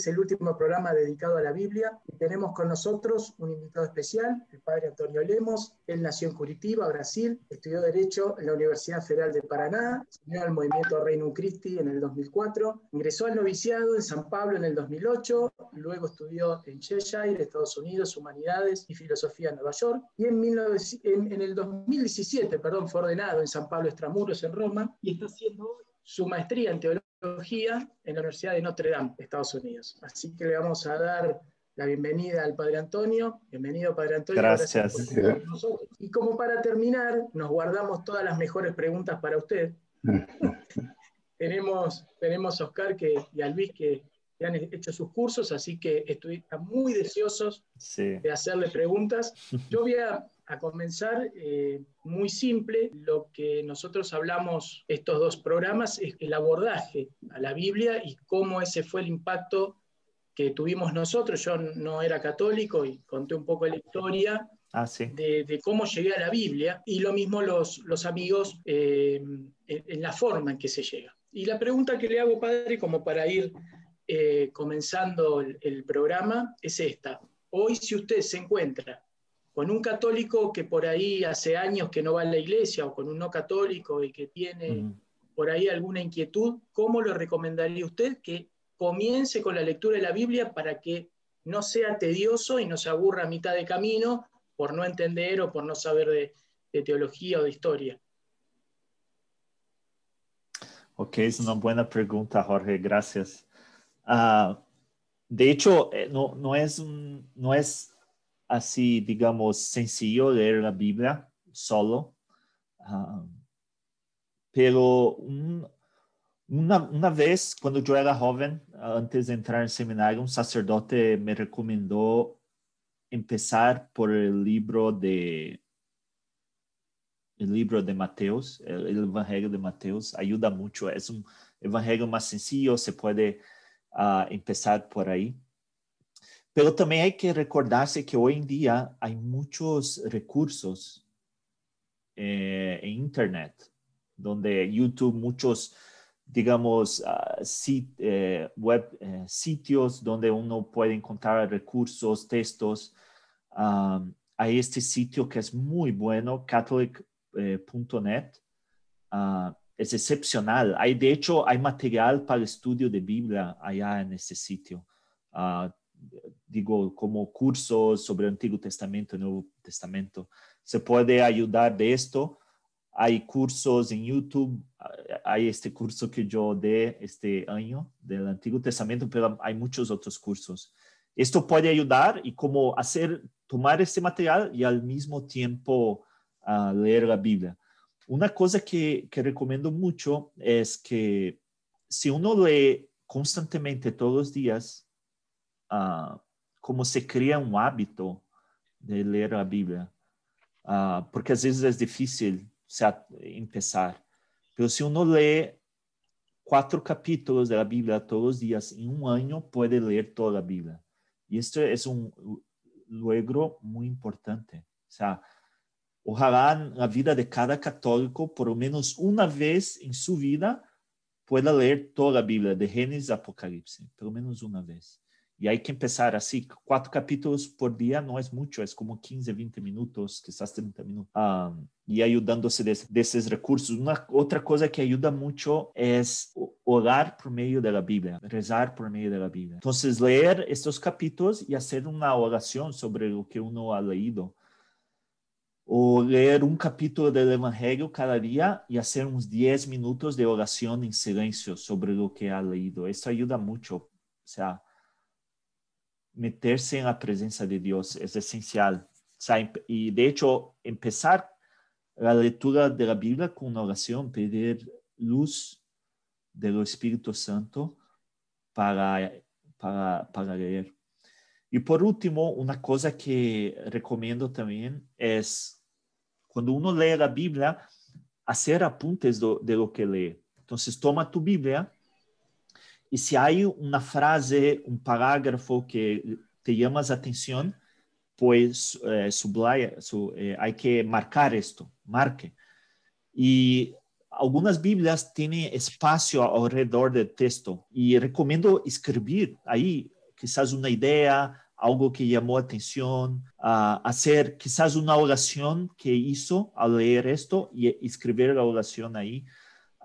Es el último programa dedicado a la Biblia y tenemos con nosotros un invitado especial, el padre Antonio Lemos. Él nació en Curitiba, Brasil, estudió Derecho en la Universidad Federal de Paraná, se unió al movimiento Reino Christi en el 2004, ingresó al noviciado en San Pablo en el 2008, luego estudió en Cheshire, Estados Unidos, Humanidades y Filosofía en Nueva York y en, en el 2017 perdón, fue ordenado en San Pablo Extramuros en Roma y está haciendo su maestría en teología en la Universidad de Notre Dame, Estados Unidos. Así que le vamos a dar la bienvenida al Padre Antonio. Bienvenido, Padre Antonio. Gracias. y como para terminar, nos guardamos todas las mejores preguntas para usted. tenemos, tenemos a Oscar que, y a Luis que, han hecho sus cursos, así que estoy muy deseosos de hacerle preguntas. Yo voy a a comenzar, eh, muy simple, lo que nosotros hablamos estos dos programas es el abordaje a la Biblia y cómo ese fue el impacto que tuvimos nosotros. Yo no era católico y conté un poco la historia ah, de, cómo llegué a la Biblia y lo mismo los, los amigos eh, en, la forma en que se llega. Y la pregunta que le hago, padre, como para ir eh, comenzando el programa, es esta. Hoy si usted se encuentra con un católico que por ahí hace años que no va a la iglesia o con un no católico y que tiene por ahí alguna inquietud, ¿cómo le recomendaría usted que comience con la lectura de la Biblia para que no sea tedioso y no se aburra a mitad de camino por no entender o por no saber de, teología o de historia? Ok, es una buena pregunta, Jorge, gracias. Ah, de hecho, eh, no, no, es no es así, digamos, sencillo leer la Biblia solo. Ah, pero una, una, vez, cuando yo era joven, antes de entrar en seminario, un sacerdote me recomendó empezar por el libro de el libro de Mateos, el, Evangelio de Mateos, ayuda mucho. Es un evangelio más sencillo, se puede ah, empezar por ahí. Pero también hay que recordarse que hoy en día hay muchos recursos eh, en Internet, donde YouTube, muchos, digamos, uh, web eh, sitios donde uno puede encontrar recursos, textos. Hay este sitio que es muy bueno, catholic.net. Uh, es excepcional. Hay, de hecho, hay material para el estudio de Biblia allá en este sitio. Uh, digo, como cursos sobre el Antiguo Testamento y Nuevo Testamento. Se puede ayudar de esto. Hay cursos en YouTube, hay este curso que yo de este año del Antiguo Testamento, pero hay muchos otros cursos. Esto puede ayudar y como hacer, tomar este material y al mismo tiempo uh, leer la Biblia. Una cosa que, que recomiendo mucho es que si uno lee constantemente todos los días, uh, como se cria um hábito de ler a Bíblia. Uh, porque às vezes é difícil se começar. Mas se uno lê quatro capítulos da Bíblia todos os dias em um ano, pode ler toda a Bíblia. E isto é um logro muito importante. O sea, ojalá na vida de cada católico, por lo menos uma vez em sua vida, pueda ler toda a Bíblia, de Gênesis a Apocalipse, pelo menos uma vez. Y hay que empezar así, cuatro capítulos por día no es mucho, es como 15, 20 minutos, quizás 30 minutos. Um, y ayudándose de, de, esos recursos. Una otra cosa que ayuda mucho es orar por medio de la Biblia, rezar por medio de la Biblia. Entonces, leer estos capítulos y hacer una oración sobre lo que uno ha leído. O leer un capítulo del Evangelio cada día y hacer unos 10 minutos de oración en silencio sobre lo que ha leído. Eso ayuda mucho. O sea, meterse en la presencia de Dios es esencial. y de hecho, empezar la lectura de la Biblia con una oración, pedir luz del Espíritu Santo para, para, para leer. Y por último, una cosa que recomiendo también es cuando uno lee la Biblia, hacer apuntes de lo que lee. Entonces, toma tu Biblia y si hay una frase, un parágrafo que te llama la atención, pues eh, eh, hay que marcar esto, marque. Y algunas Biblias tienen espacio alrededor del texto y recomiendo escribir ahí quizás una idea, algo que llamó atención, hacer quizás una oración que hizo al leer esto y escribir la oración ahí,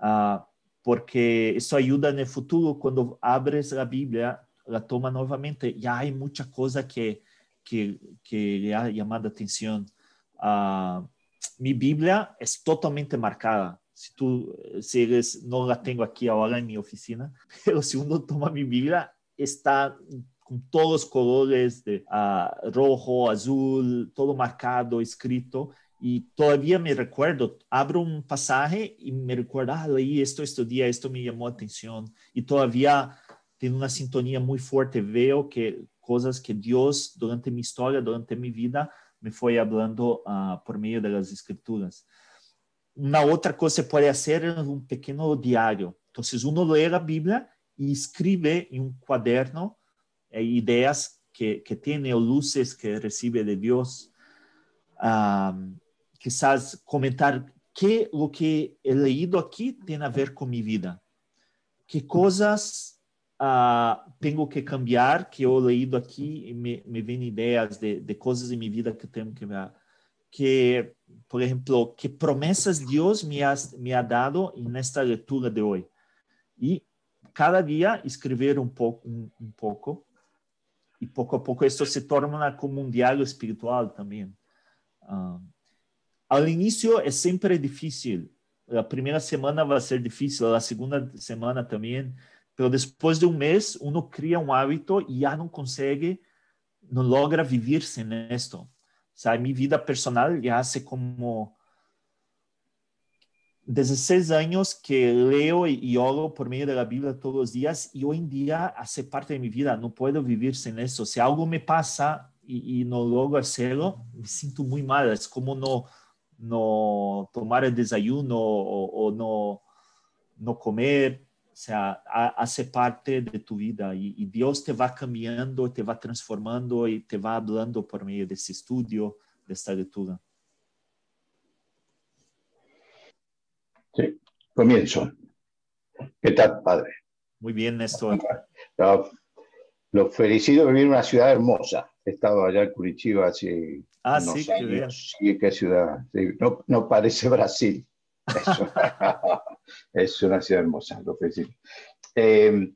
uh, porque eso ayuda en el futuro cuando abres la Biblia, la toma nuevamente, ya hay mucha cosa que, que, que le ha llamado atención. Uh, mi Biblia es totalmente marcada. Si tú, si eres, no la tengo aquí ahora en mi oficina, pero si uno toma mi Biblia, está con todos los colores de uh, rojo, azul, todo marcado, escrito. Y todavía me recuerdo, abro un pasaje y me recuerdo, ah, leí esto este día, esto me llamó atención. Y todavía tiene una sintonía muy fuerte. Veo que cosas que Dios durante mi historia, durante mi vida, me fue hablando uh, por medio de las escrituras. Una otra cosa que puede hacer es un pequeño diario. Entonces uno lee la Biblia y escribe en un cuaderno eh, ideas que, que, tiene o luces que recibe de Dios. Um, quizás comentar qué lo que he leído aquí tiene a ver con mi vida. ¿Qué cosas uh, tengo que cambiar que yo he leído aquí y me, me ven ideas de, de, cosas en mi vida que tengo que ver? Que, por ejemplo, qué promesas Dios me ha, me ha dado en esta lectura de hoy. Y cada día escribir un poco, un, un poco y poco a poco esto se torna como un diálogo espiritual también. Uh, al inicio es siempre difícil. La primera semana va a ser difícil, la segunda semana también, pero después de un mes uno crea un hábito y ya no consigue, no logra vivir sin esto. O sea, mi vida personal ya hace como 16 años que leo y oro por medio de la Biblia todos los días y hoy en día hace parte de mi vida, no puedo vivir sin eso. Si algo me pasa y, y no logro hacerlo, me siento muy mal, es como no, no tomar el desayuno o, o no, no comer, o sea, hace parte de tu vida y, y, Dios te va cambiando, te va transformando y te va hablando por medio de ese estudio, de esta lectura. Sí, comienzo. ¿Qué tal, padre? Muy bien, Néstor. Lo felicito de vivir en una ciudad hermosa. He estado allá en Curitiba hace ah, sí, años. Sí, qué ciudad. no, no, parece Brasil. Es, una ciudad hermosa, lo felicito. Eh,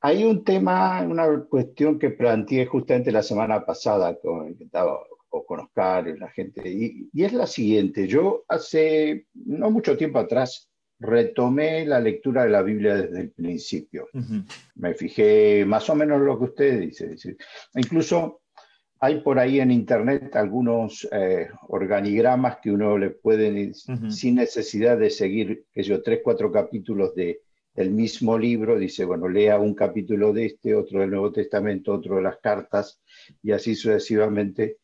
hay un tema, una cuestión que planteé justamente la semana pasada, con, que estaba o con Oscar y la gente. Y, y, es la siguiente, yo hace no mucho tiempo atrás retomé la lectura de la Biblia desde el principio. Uh -huh. Me fijé más o menos lo que usted dice. dice. Incluso hay por ahí en internet algunos eh, organigramas que uno le puede, uh -huh. sin necesidad de seguir, que yo, tres, cuatro capítulos de, del mismo libro, dice, bueno, lea un capítulo de este, otro del Nuevo Testamento, otro de las cartas, y así sucesivamente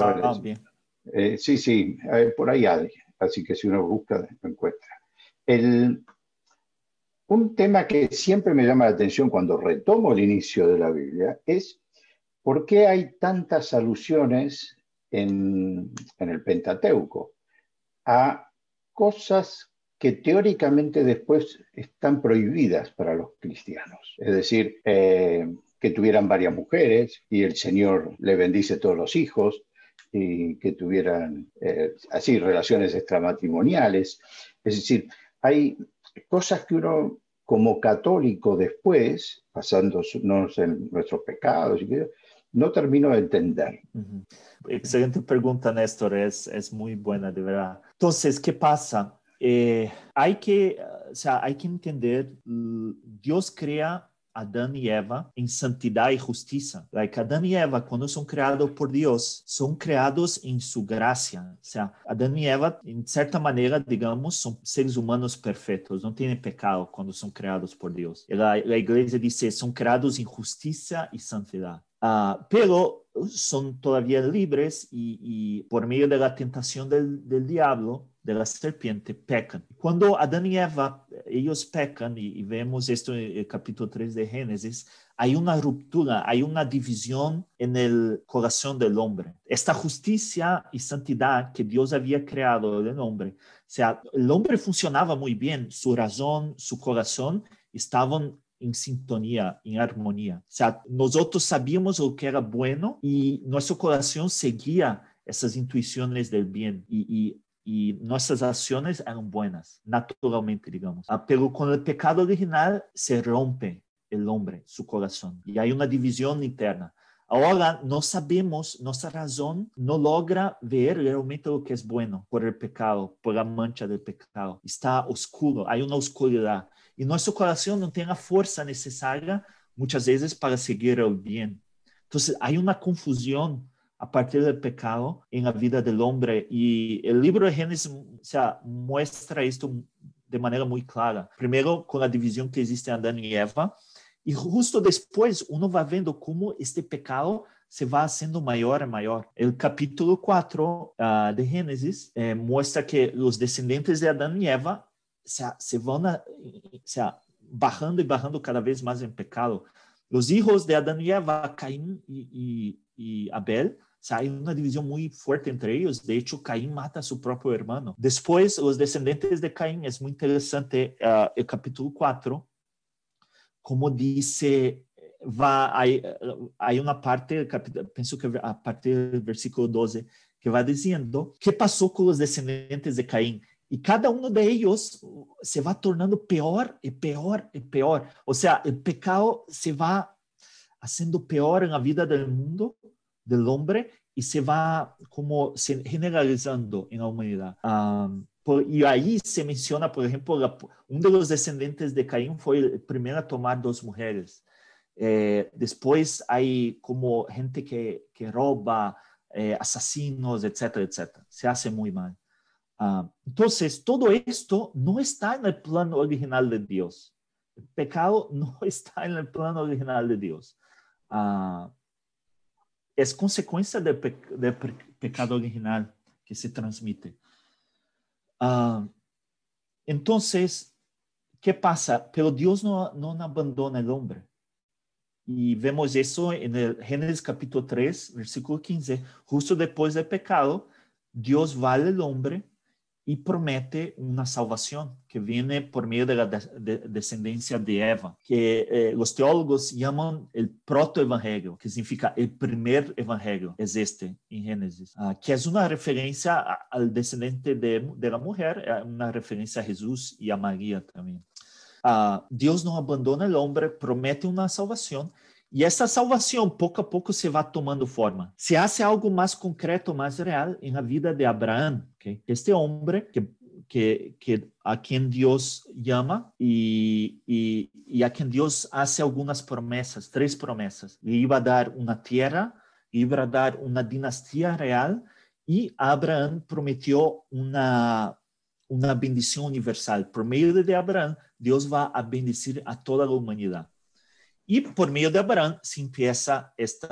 Ah, bien. Eh, sí, sí, por ahí hay. Así que si uno busca, lo encuentra. Un tema que siempre me llama la atención cuando retomo el inicio de la Biblia es por qué hay tantas alusiones en, en el Pentateuco a cosas que teóricamente después están prohibidas para los cristianos. Es decir, eh, que tuvieran varias mujeres y el Señor le bendice todos los hijos, y que tuvieran eh, así relaciones extramatrimoniales. Es decir, hay cosas que uno como católico después, basándonos en nuestros pecados, no termino de entender. Uh -huh. Excelente pregunta, Néstor, es, es muy buena, de verdad. Entonces, ¿qué pasa? Eh, hay, que, o sea, hay que entender, Dios crea Adán y Eva en santidad y justicia. Like Adán y Eva, cuando son creados por Dios, son creados en su gracia. O sea, Adán y Eva, en cierta manera, digamos, son seres humanos perfectos, no tienen pecado cuando son creados por Dios. La, la iglesia dice, son creados en justicia y santidad. Ah, pero son todavía libres y, por medio de la tentación del, del diablo, de la serpiente pecan. Cuando Adán y Eva, ellos pecan, y, vemos esto en el capítulo 3 de Génesis, hay una ruptura, hay una división en el corazón del hombre. Esta justicia y santidad que Dios había creado en el hombre, o sea, el hombre funcionaba muy bien, su razón, su corazón estaban en sintonía, en armonía. O sea, nosotros sabíamos lo que era bueno y nuestro corazón seguía esas intuiciones del bien y nuestras acciones eran buenas, naturalmente, digamos. Ah, pero con el pecado original se rompe el hombre, su corazón, y hay una división interna. Ahora no sabemos, nuestra razón no logra ver realmente lo que es bueno por el pecado, por la mancha del pecado. Está oscuro, hay una oscuridad. Y nuestro corazón no tiene la fuerza necesaria muchas veces para seguir el bien. Entonces hay una confusión a partir del pecado en la vida del hombre. Y el libro de Génesis o sea, muestra esto de manera muy clara. Primero, con la división que existe en Adán y Eva. Y justo después uno va viendo cómo este pecado se va haciendo mayor y mayor. El capítulo 4 ah, de Génesis eh, muestra que los descendientes de Adán y Eva se, se van a, sea, bajando y bajando cada vez más en pecado. Los hijos de Adán y Eva, Caín y, y, y Abel, hay una división muy fuerte entre ellos. De hecho, Caín mata a su propio hermano. Después, los descendientes de Caín, es muy interesante uh, el capítulo 4, como dice, va, hay, hay una parte, pienso que a partir del versículo 12, que va diciendo, ¿qué pasó con los descendientes de Caín? Y cada uno de ellos se va tornando peor y peor y peor. O sea, el pecado se va haciendo peor en la vida del mundo del hombre y se va como generalizando en la humanidad. y ahí se menciona, por ejemplo, uno de los descendientes de Caín fue el primero a tomar dos mujeres. Eh, después hay como gente que, que roba, eh, asesinos, etcétera, etcétera. Se hace muy mal. Entonces, todo esto no está en el plano original de Dios. El pecado no está en el plano original de Dios. Uh, es consecuencia del, pecado original que se transmite. Ah, entonces, ¿qué pasa? Pero Dios no, no abandona al hombre. Y vemos eso en el Génesis capítulo 3, versículo 15. Justo después del pecado, Dios vale al hombre y promete una salvación que viene por medio de la descendencia de Eva, que eh, los teólogos llaman el protoevangelio, que significa el primer evangelio, es este en Génesis, ah, que es una referencia al descendiente de, la mujer, eh, una referencia a Jesús y a María también. Ah, Dios no abandona al hombre, promete una salvación y essa salvação, pouco a pouco, se vai tomando forma. Se hace algo mais concreto, mais real na vida de Abraão. Okay? Este homem que, que, que a quem Deus llama e, e, e a quem Deus hace algumas promessas, três promessas. Lhe iba a dar uma terra, iba a dar uma dinastia real e Abraão prometeu uma uma bendição universal. Por meio de Abraão, Deus vai a bendecir a toda a humanidade. Y por medio de Abraham se empieza este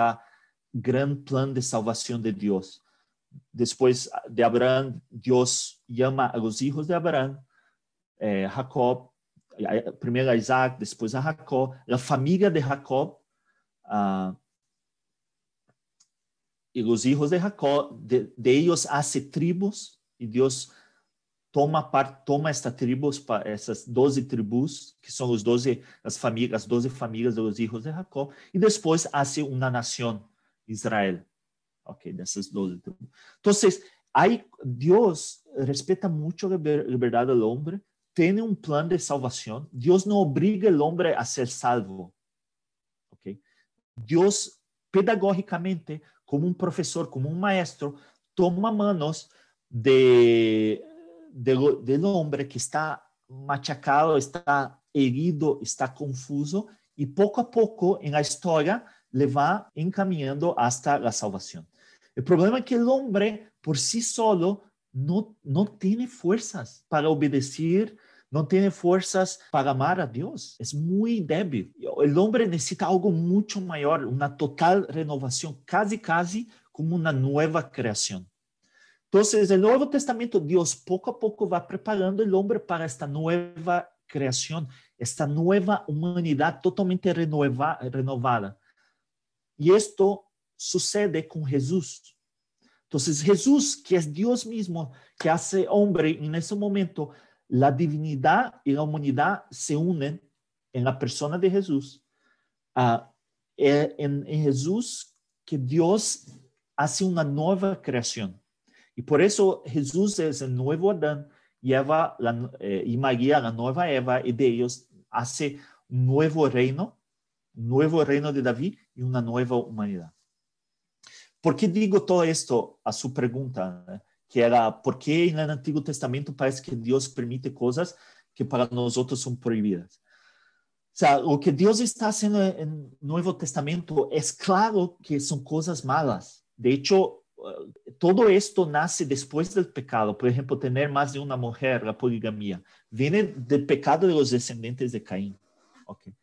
gran plan de salvación de Dios. Después de Abraham, Dios llama a los hijos de Abraham, eh, Jacob, primero a Isaac, después a Jacob, la familia de Jacob, uh, y los hijos de Jacob, de, de ellos hace tribus, y Dios toma parte, toma esta tribos, essas 12 tribos, que são os 12 as famílias, as 12 famílias dos filhos de Jacob, e depois hace uma nação, Israel. Ok, dessas 12 tribos. Então, aí Deus respeita muito a liberdade do homem, tem um plano de salvação. Deus não obriga o homem a ser salvo. Ok? Deus, pedagogicamente, como um professor, como um maestro, toma manos de del, del hombre que está machacado, está herido, está confuso y poco a poco en la historia le va encaminando hasta la salvación. El problema es que el hombre por sí solo no, no tiene fuerzas para obedecer, no tiene fuerzas para amar a Dios. Es muy débil. El hombre necesita algo mucho mayor, una total renovación, casi, casi como una nueva creación. Entonces, el Nuevo Testamento, Dios poco a poco va preparando el hombre para esta nueva creación, esta nueva humanidad totalmente renovada. Y esto sucede con Jesús. Entonces, Jesús, que es Dios mismo, que hace hombre en ese momento, la divinidad y la humanidad se unen en la persona de Jesús. Uh, en, en Jesús, que Dios hace una nueva creación. Y por eso Jesús es el nuevo Adán y, Eva, la, eh, y María, la nueva Eva, y de ellos hace un nuevo reino, un nuevo reino de David y una nueva humanidad. ¿Por qué digo todo esto a su pregunta? Eh? Que era, ¿por qué en el Antiguo Testamento parece que Dios permite cosas que para nosotros son prohibidas? O sea, lo que Dios está haciendo en el Nuevo Testamento es claro que son cosas malas. De hecho, todo esto nace después del pecado. Por ejemplo, tener más de una mujer, la poligamia, viene del pecado de los descendientes de Caín. Okay.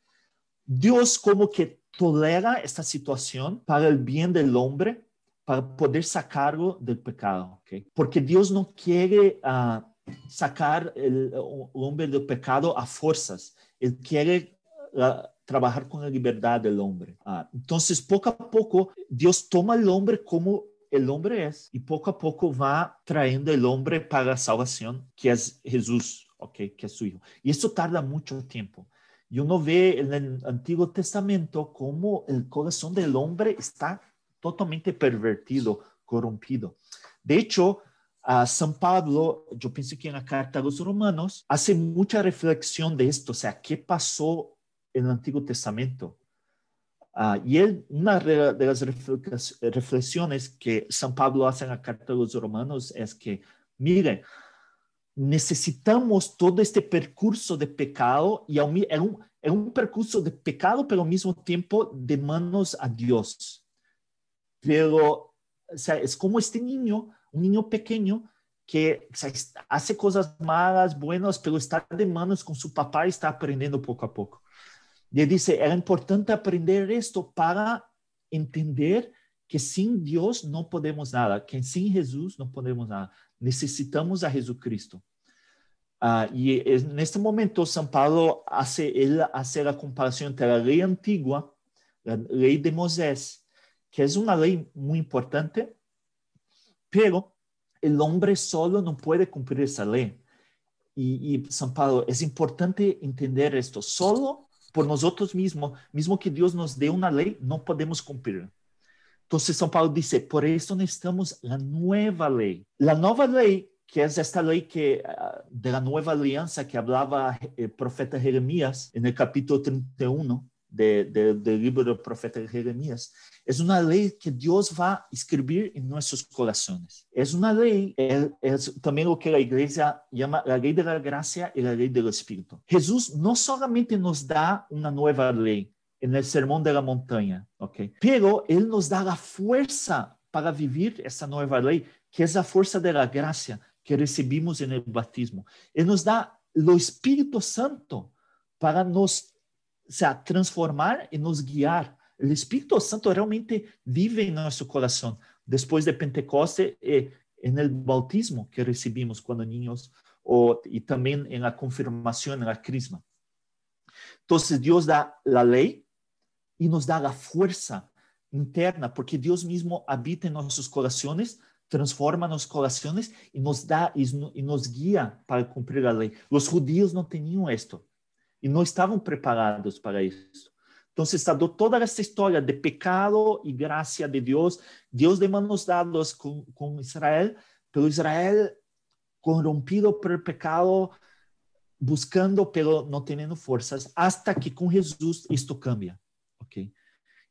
Dios como que tolera esta situación para el bien del hombre, para poder sacarlo del pecado. Okay. Porque Dios no quiere uh, sacar el, el, hombre del pecado a fuerzas. Él quiere uh, trabajar con la libertad del hombre. Uh, entonces, poco a poco, Dios toma al hombre como el hombre es y poco a poco va trayendo el hombre para la salvación, que es Jesús, okay, que es su hijo. Y eso tarda mucho tiempo. Y uno ve en el Antiguo Testamento cómo el corazón del hombre está totalmente pervertido, corrompido. De hecho, a San Pablo, yo pienso que en la carta a los romanos, hace mucha reflexión de esto, o sea, ¿qué pasó en el Antiguo Testamento? Uh, y él, una de las reflexiones que San Pablo hace en la carta de los romanos es que, miren, necesitamos todo este percurso de pecado y es un, percurso de pecado, pero al mismo tiempo de manos a Dios. Pero, es como este niño, un niño pequeño que hace cosas malas, buenas, pero está de manos con su papá y está aprendiendo poco a poco. Y dice, era importante aprender esto para entender que sin Dios no podemos nada, que sin Jesús no podemos nada. Necesitamos a Jesucristo. Uh, y en este momento San Pablo hace, él hace la comparación entre la ley antigua, la ley de Moisés, que es una ley muy importante, pero el hombre solo no puede cumplir esa ley. Y, y San Pablo, es importante entender esto, solo por nosotros mismos, mismo que Dios nos dé una ley, no podemos cumplir. Entonces São Paulo dice, por eso necesitamos la nueva ley. La nueva ley, que es esta ley que, ah, de la nueva alianza que hablaba el eh, profeta Jeremías en el capítulo 31, de, de, del libro del profeta Jeremías, es una ley que Dios va a escribir en nuestros corazones. Es una ley, es, también lo que la iglesia llama la ley de la gracia y la ley del Espíritu. Jesús no solamente nos da una nueva ley en el sermón de la montaña, ¿ok? Pero Él nos da la fuerza para vivir esa nueva ley, que es la fuerza de la gracia que recibimos en el bautismo. Él nos da lo Espíritu Santo para nos o sea, transformar y nos guiar. El Espíritu Santo realmente vive en nuestro corazón después de Pentecoste eh, en el bautismo que recibimos cuando niños o, y también en la confirmación, en la crisma. Entonces Dios da la ley y nos da la fuerza interna, porque Dios mismo habita en nuestros corazones, transforma nuestros corazones y nos da y, y nos guía para cumplir la ley. Los judíos no tenían esto y no estaban preparados para eso. Entonces está toda esta historia de pecado y gracia de Dios, Dios de manos dados con, con Israel, pero Israel corrompido por el pecado, buscando, pero no teniendo fuerzas, hasta que con Jesús esto cambia. ¿okay?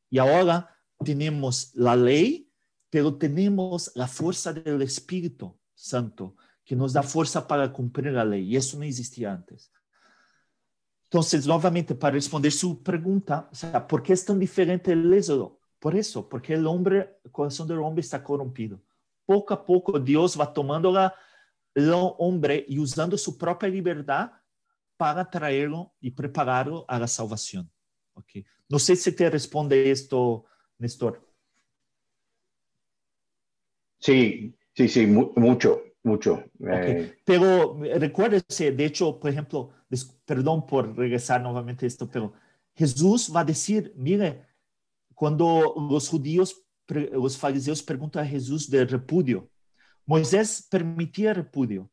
Y ahora tenemos la ley, pero tenemos la fuerza del Espíritu Santo, que nos da fuerza para cumplir la ley, y eso no existía antes. Entonces, nuevamente, para responder su pregunta, o ¿por qué es tan diferente el éxodo? Por eso, porque el hombre, corazón del hombre está corrompido. Poco a poco Dios va tomando la, el hombre y usando su propia libertad para traerlo y prepararlo a la salvación. Okay. No sé si te responde esto, Néstor. Sí, sí, sí, mucho, mucho. Okay. Pero recuérdese, de hecho, por ejemplo, perdón por regresar nuevamente a esto, pero Jesús va a decir, mire, cuando los judíos, los fariseos preguntan a Jesús del repudio, Moisés permitía repudio.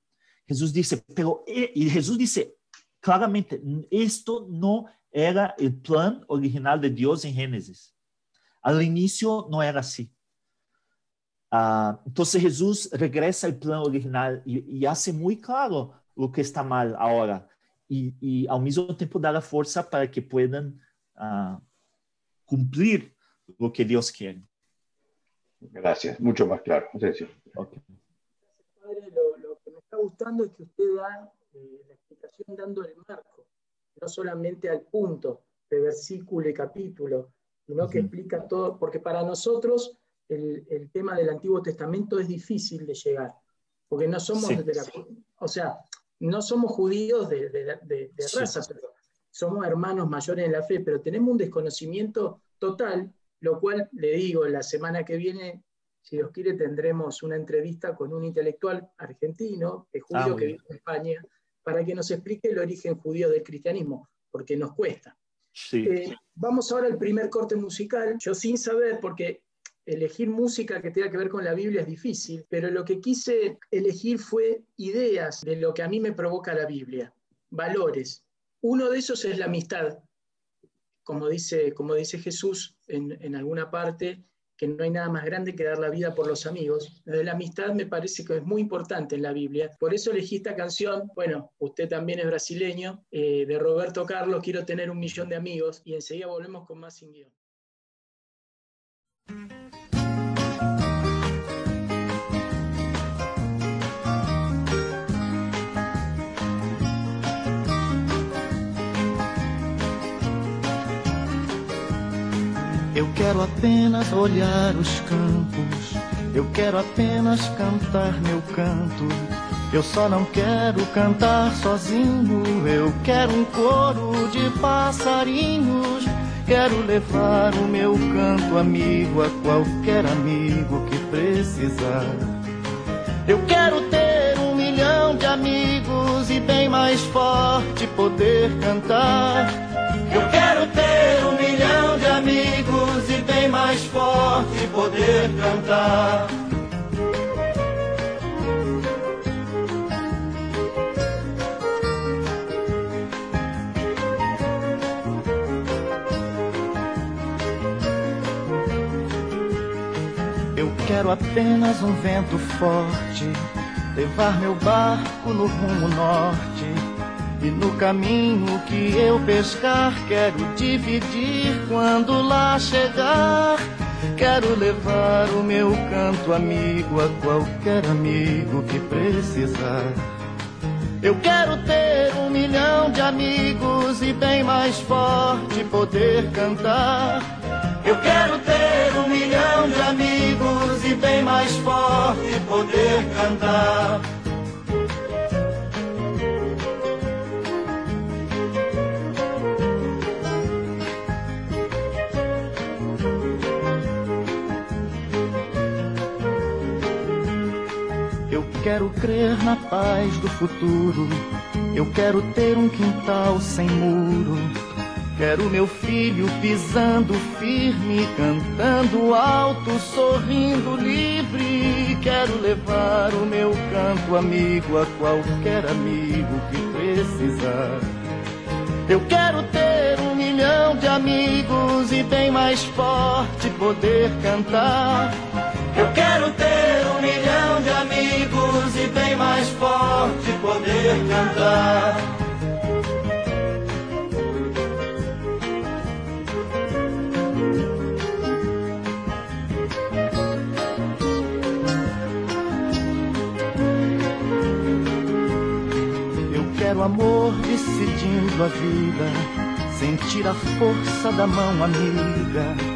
Jesús dice, pero, eh, y Jesús dice claramente, esto no era el plan original de Dios en Génesis. Al inicio no era así. Uh, entonces Jesús regresa al plan original y, y, hace muy claro lo que está mal ahora y, y al mismo tiempo da la fuerza para que puedan uh, cumplir lo que Dios quiere. Gracias, mucho más claro. Okay. Padre, lo, lo, que me está gustando es que usted da eh, la explicación dando el marco, no solamente al punto de versículo y capítulo, sino que uh -huh. explica todo, porque para nosotros el, el, tema del Antiguo Testamento es difícil de llegar, porque no somos sí, de la, sí. o sea, no somos judíos de, de, de, de sí. raza, pero somos hermanos mayores en la fe, pero tenemos un desconocimiento total, lo cual le digo, la semana que viene, si Dios quiere, tendremos una entrevista con un intelectual argentino, que es judío, ah, que vive en España, para que nos explique el origen judío del cristianismo, porque nos cuesta. Sí. Eh, vamos ahora al primer corte musical. Yo sin saber, porque elegir música que tenga que ver con la Biblia es difícil, pero lo que quise elegir fue ideas de lo que a mí me provoca la Biblia, valores. Uno de esos es la amistad, como dice, como dice Jesús en, alguna parte, que no hay nada más grande que dar la vida por los amigos. La amistad me parece que es muy importante en la Biblia. Por eso elegí esta canción, bueno, usted también es brasileño, eh, de Roberto Carlos, Quiero tener un millón de amigos, y enseguida volvemos con más sin guion. Eu quero apenas olhar os campos, eu quero apenas cantar meu canto. Eu só não quero cantar sozinho, eu quero um coro de passarinhos. Quero levar o meu canto amigo a qualquer amigo que precisar. Eu quero ter um milhão de amigos e bem mais forte poder cantar. Eu quero ter um milhão de amigos e bem mais forte poder cantar. Quero apenas um vento forte, levar meu barco no rumo norte e no caminho que eu pescar, quero dividir quando lá chegar. Quero levar o meu canto amigo a qualquer amigo que precisar. Eu quero ter um milhão de amigos e bem mais forte poder cantar. Eu quero ter um milhão de amigos e bem mais forte poder cantar. quero crer na paz do futuro. Eu quero ter um quintal sem muro. Quero meu filho pisando firme, cantando alto, sorrindo livre. Quero levar o meu canto amigo a qualquer amigo que precisar. Eu quero ter um milhão de amigos e bem mais forte poder cantar. Eu quero ter um milhão de amigos e bem mais forte poder cantar. Amor decidindo a vida, sentir a força da mão amiga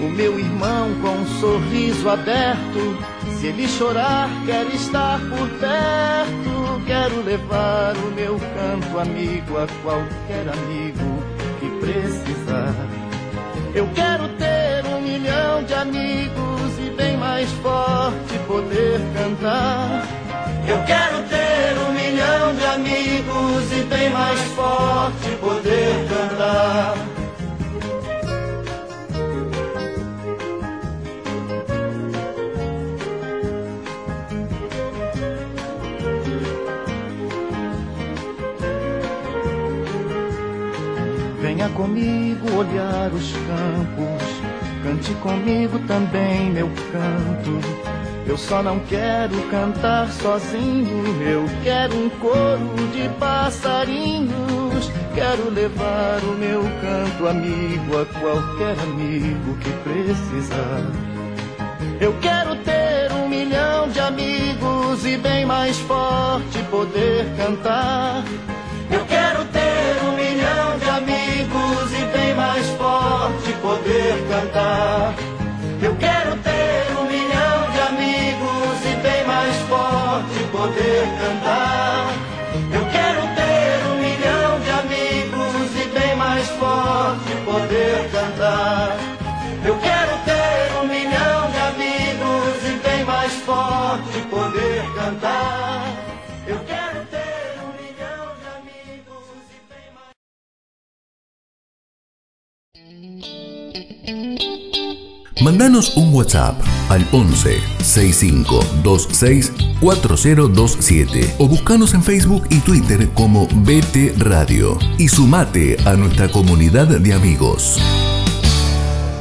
o meu irmão com um sorriso aberto, Se ele chorar, quero estar por perto. Quero levar o meu canto amigo a qualquer amigo que precisar. Eu quero ter um milhão de amigos e bem mais forte poder cantar. Eu quero ter um milhão de amigos e bem mais forte poder cantar. Venha comigo olhar os campos, cante comigo também meu canto. Eu só não quero cantar sozinho, eu quero um coro de passarinhos. Quero levar o meu canto amigo a qualquer amigo que precisar. Eu quero ter um milhão de amigos e bem mais forte poder cantar. Eu quero ter um milhão de amigos e bem mais forte poder cantar. Eu quero ter poder cantar. Mandanos un WhatsApp al 11 6526 4027 o buscanos en Facebook y Twitter como BT Radio y sumate a nuestra comunidad de amigos.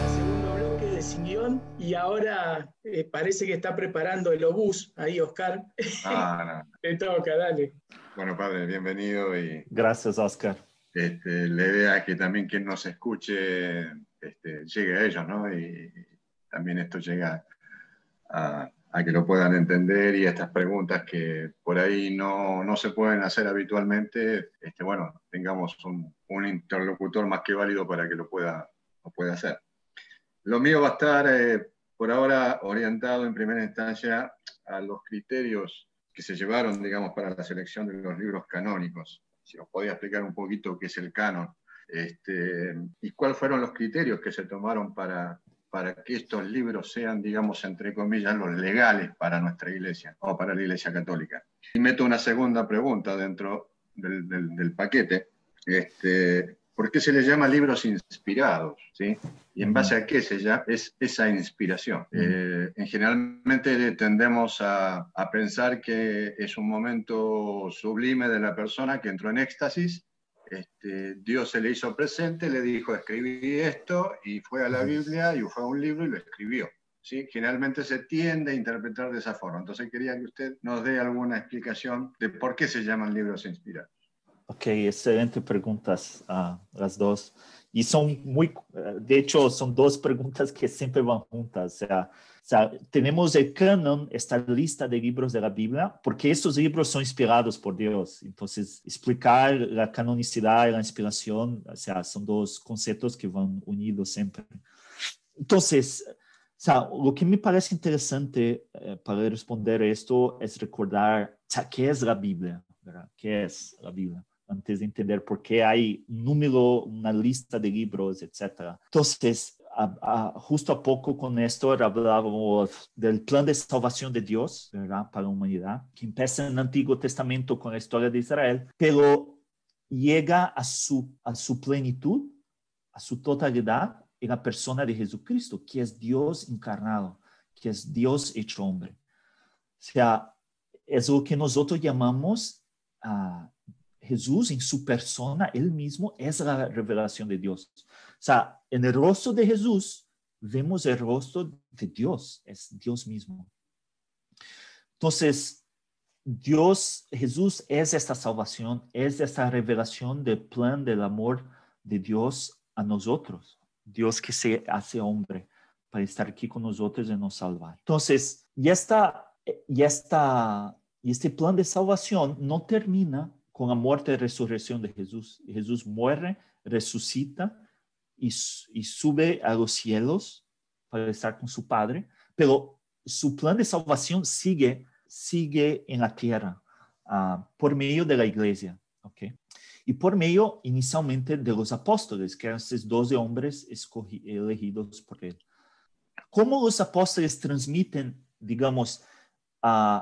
Segundo bloque de Sin Guión y ahora eh, parece que está preparando el obús ahí, Oscar. Ah, no. Te toca, dale. Bueno, padre, bienvenido y Gracias, Oscar. este, la idea es que también quien nos escuche este, llegue a ellos, ¿no? Y, también esto llega a, que lo puedan entender y estas preguntas que por ahí no, no se pueden hacer habitualmente, este, bueno, tengamos un, interlocutor más que válido para que lo pueda, lo pueda hacer. Lo mío va a estar eh, por ahora orientado en primera instancia a los criterios que se llevaron, digamos, para la selección de los libros canónicos. Si nos podía explicar un poquito qué es el canon este, y cuáles fueron los criterios que se tomaron para, para que estos libros sean, digamos, entre comillas, los legales para nuestra iglesia o para la iglesia católica. Y meto una segunda pregunta dentro del, del- del paquete. Este, ¿Por qué se les llama libros inspirados? ¿sí? ¿Y en base a qué se llama es esa inspiración? Eh, en generalmente tendemos a, a pensar que es un momento sublime de la persona que entró en éxtasis este, Dios se le hizo presente, le dijo, escribí esto, y fue a la Biblia, y fue a un libro y lo escribió. ¿sí? Generalmente se tiende a interpretar de esa forma. Entonces quería que usted nos dé alguna explicación de por qué se llaman libros inspirados. Ok, excelente preguntas ah, las dos. Y son muy, eh, de hecho, son dos preguntas que siempre van juntas. O sea, sea, tenemos el canon, esta lista de libros de la Biblia, porque estos libros son inspirados por Dios. Entonces, explicar la canonicidad y la inspiración, o sea, son dos conceptos que van unidos siempre. Entonces, o sea, lo que me parece interesante eh, para responder esto es recordar, ¿qué es la Biblia? ¿verdad? ¿Qué es la Biblia? Antes de entender por qué hay un número, una lista de libros, etc. Entonces, a- a- justo a poco con esto hablábamos del plan de salvación de Dios, ¿verdad? Para la humanidad, que empieza en el Antiguo Testamento con la historia de Israel, pero llega a su, a su plenitud, a su totalidad en la persona de Jesucristo, que es Dios encarnado, que es Dios hecho hombre. O sea, es lo que nosotros llamamos a Jesús en su persona, él mismo es la revelación de Dios. O sea, en el rostro de Jesús vemos el rostro de Dios, es Dios mismo. Entonces, Dios, Jesús es esta salvación, es esta revelación del plan del amor de Dios a nosotros. Dios que se hace hombre para estar aquí con nosotros y nos salvar. Entonces, y, esta, y, esta, y este plan de salvación no termina con la muerte y resurrección de Jesús. Jesús muere, resucita y, y sube a los cielos para estar con su Padre, pero su plan de salvación sigue, sigue en la tierra uh, por medio de la iglesia. ¿okay? Y por medio inicialmente de los apóstoles, que eran estos 12 hombres elegidos por él. ¿Cómo los apóstoles transmiten, digamos, uh,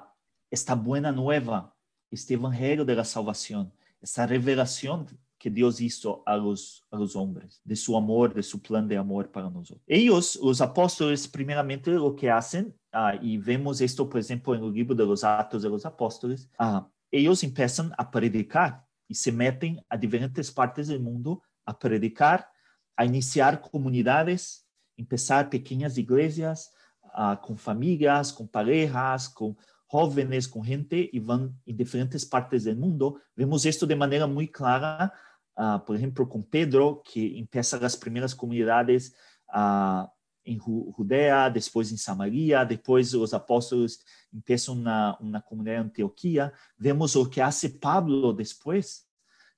esta buena nueva, este evangelio de la salvación, esta revelación que Dios hizo a los, a los hombres, de su amor, de su plan de amor para nosotros. Ellos, los apóstoles, primeramente lo que hacen, uh, y vemos esto, por ejemplo, en el libro de los Actos de los Apóstoles, uh, ellos empiezan a predicar y se meten a diferentes partes del mundo a predicar, a iniciar comunidades, empezar pequeñas iglesias uh, con familias, con parejas, con jóvenes, con gente y van en diferentes partes del mundo. Vemos esto de manera muy clara uh, por ejemplo, con Pedro, que empieza las primeras comunidades uh, en Judea, después en Samaria, después los apóstoles empiezan una, una comunidad en Antioquía. Vemos lo que hace Pablo después,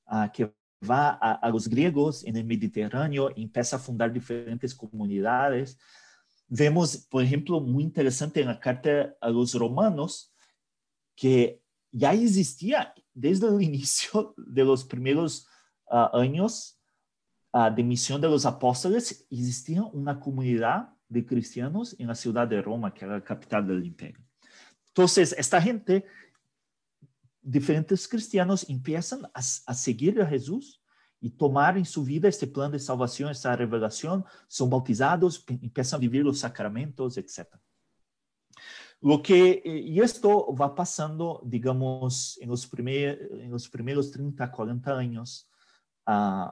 uh, que va a, a, los griegos en el Mediterráneo y empieza a fundar diferentes comunidades. Vemos, por ejemplo, muy interesante en la carta a los romanos, que ya existía desde el inicio de los primeros uh, años uh, de misión de los apóstoles, existía una comunidad de cristianos en la ciudad de Roma, que era la capital del imperio. Entonces, esta gente, diferentes cristianos, empiezan a, a seguir a Jesús y tomar en su vida este plan de salvación, esta revelación, son bautizados, empiezan a vivir los sacramentos, etc. Lo que, y esto va pasando, digamos, en los, primer, en los primeros 30, 40 años uh,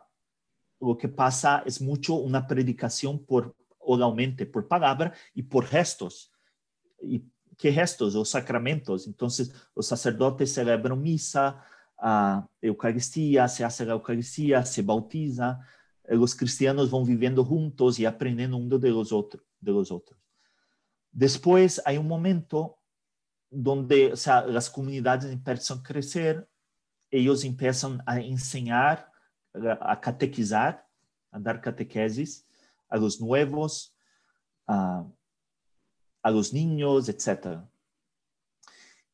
lo que pasa es mucho una predicación por oralmente, por palabra y por gestos. ¿Y qué gestos? Los sacramentos. Entonces, los sacerdotes celebran misa, uh, Eucaristía, se hace la Eucaristía, se bautiza. Los cristianos van viviendo juntos y aprendiendo uno de los, otros, de los otros. Después hay un momento donde o sea, las comunidades empiezan a crecer, ellos empiezan a enseñar a catequizar, a dar catequesis a los nuevos, a, los niños, etc.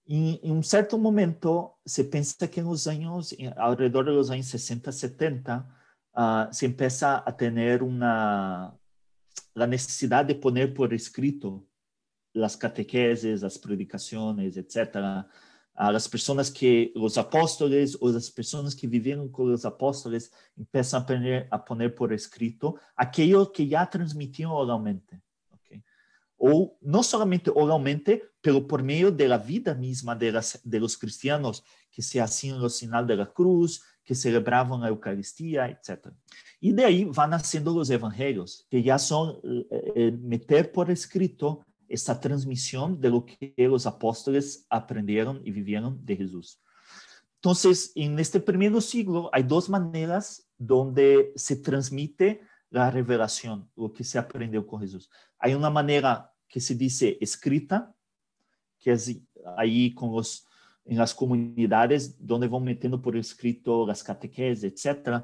Y en un cierto momento se piensa que en los años, alrededor de los años 60, 70, uh, se empieza a tener una, la necesidad de poner por escrito las catequeses, las predicaciones, etcétera, a las personas que los apóstoles o las personas que vivieron con los apóstoles empiezan a poner, a poner por escrito aquello que ya transmitieron oralmente. ¿okay? O no solamente oralmente, pero por medio de la vida misma de, las, de los cristianos que se hacían los sinal de la cruz, que celebraban la Eucaristía, etc. Y de ahí van naciendo los evangelios, que ya son eh, eh meter por escrito esta transmisión de lo que los apóstoles aprendieron y vivieron de Jesús. Entonces, en este primer siglo hay dos maneras donde se transmite la revelación, lo que se aprendió con Jesús. Hay una manera que se dice escrita, que es ahí con los, en las comunidades donde van metiendo por escrito las catequeses, etc.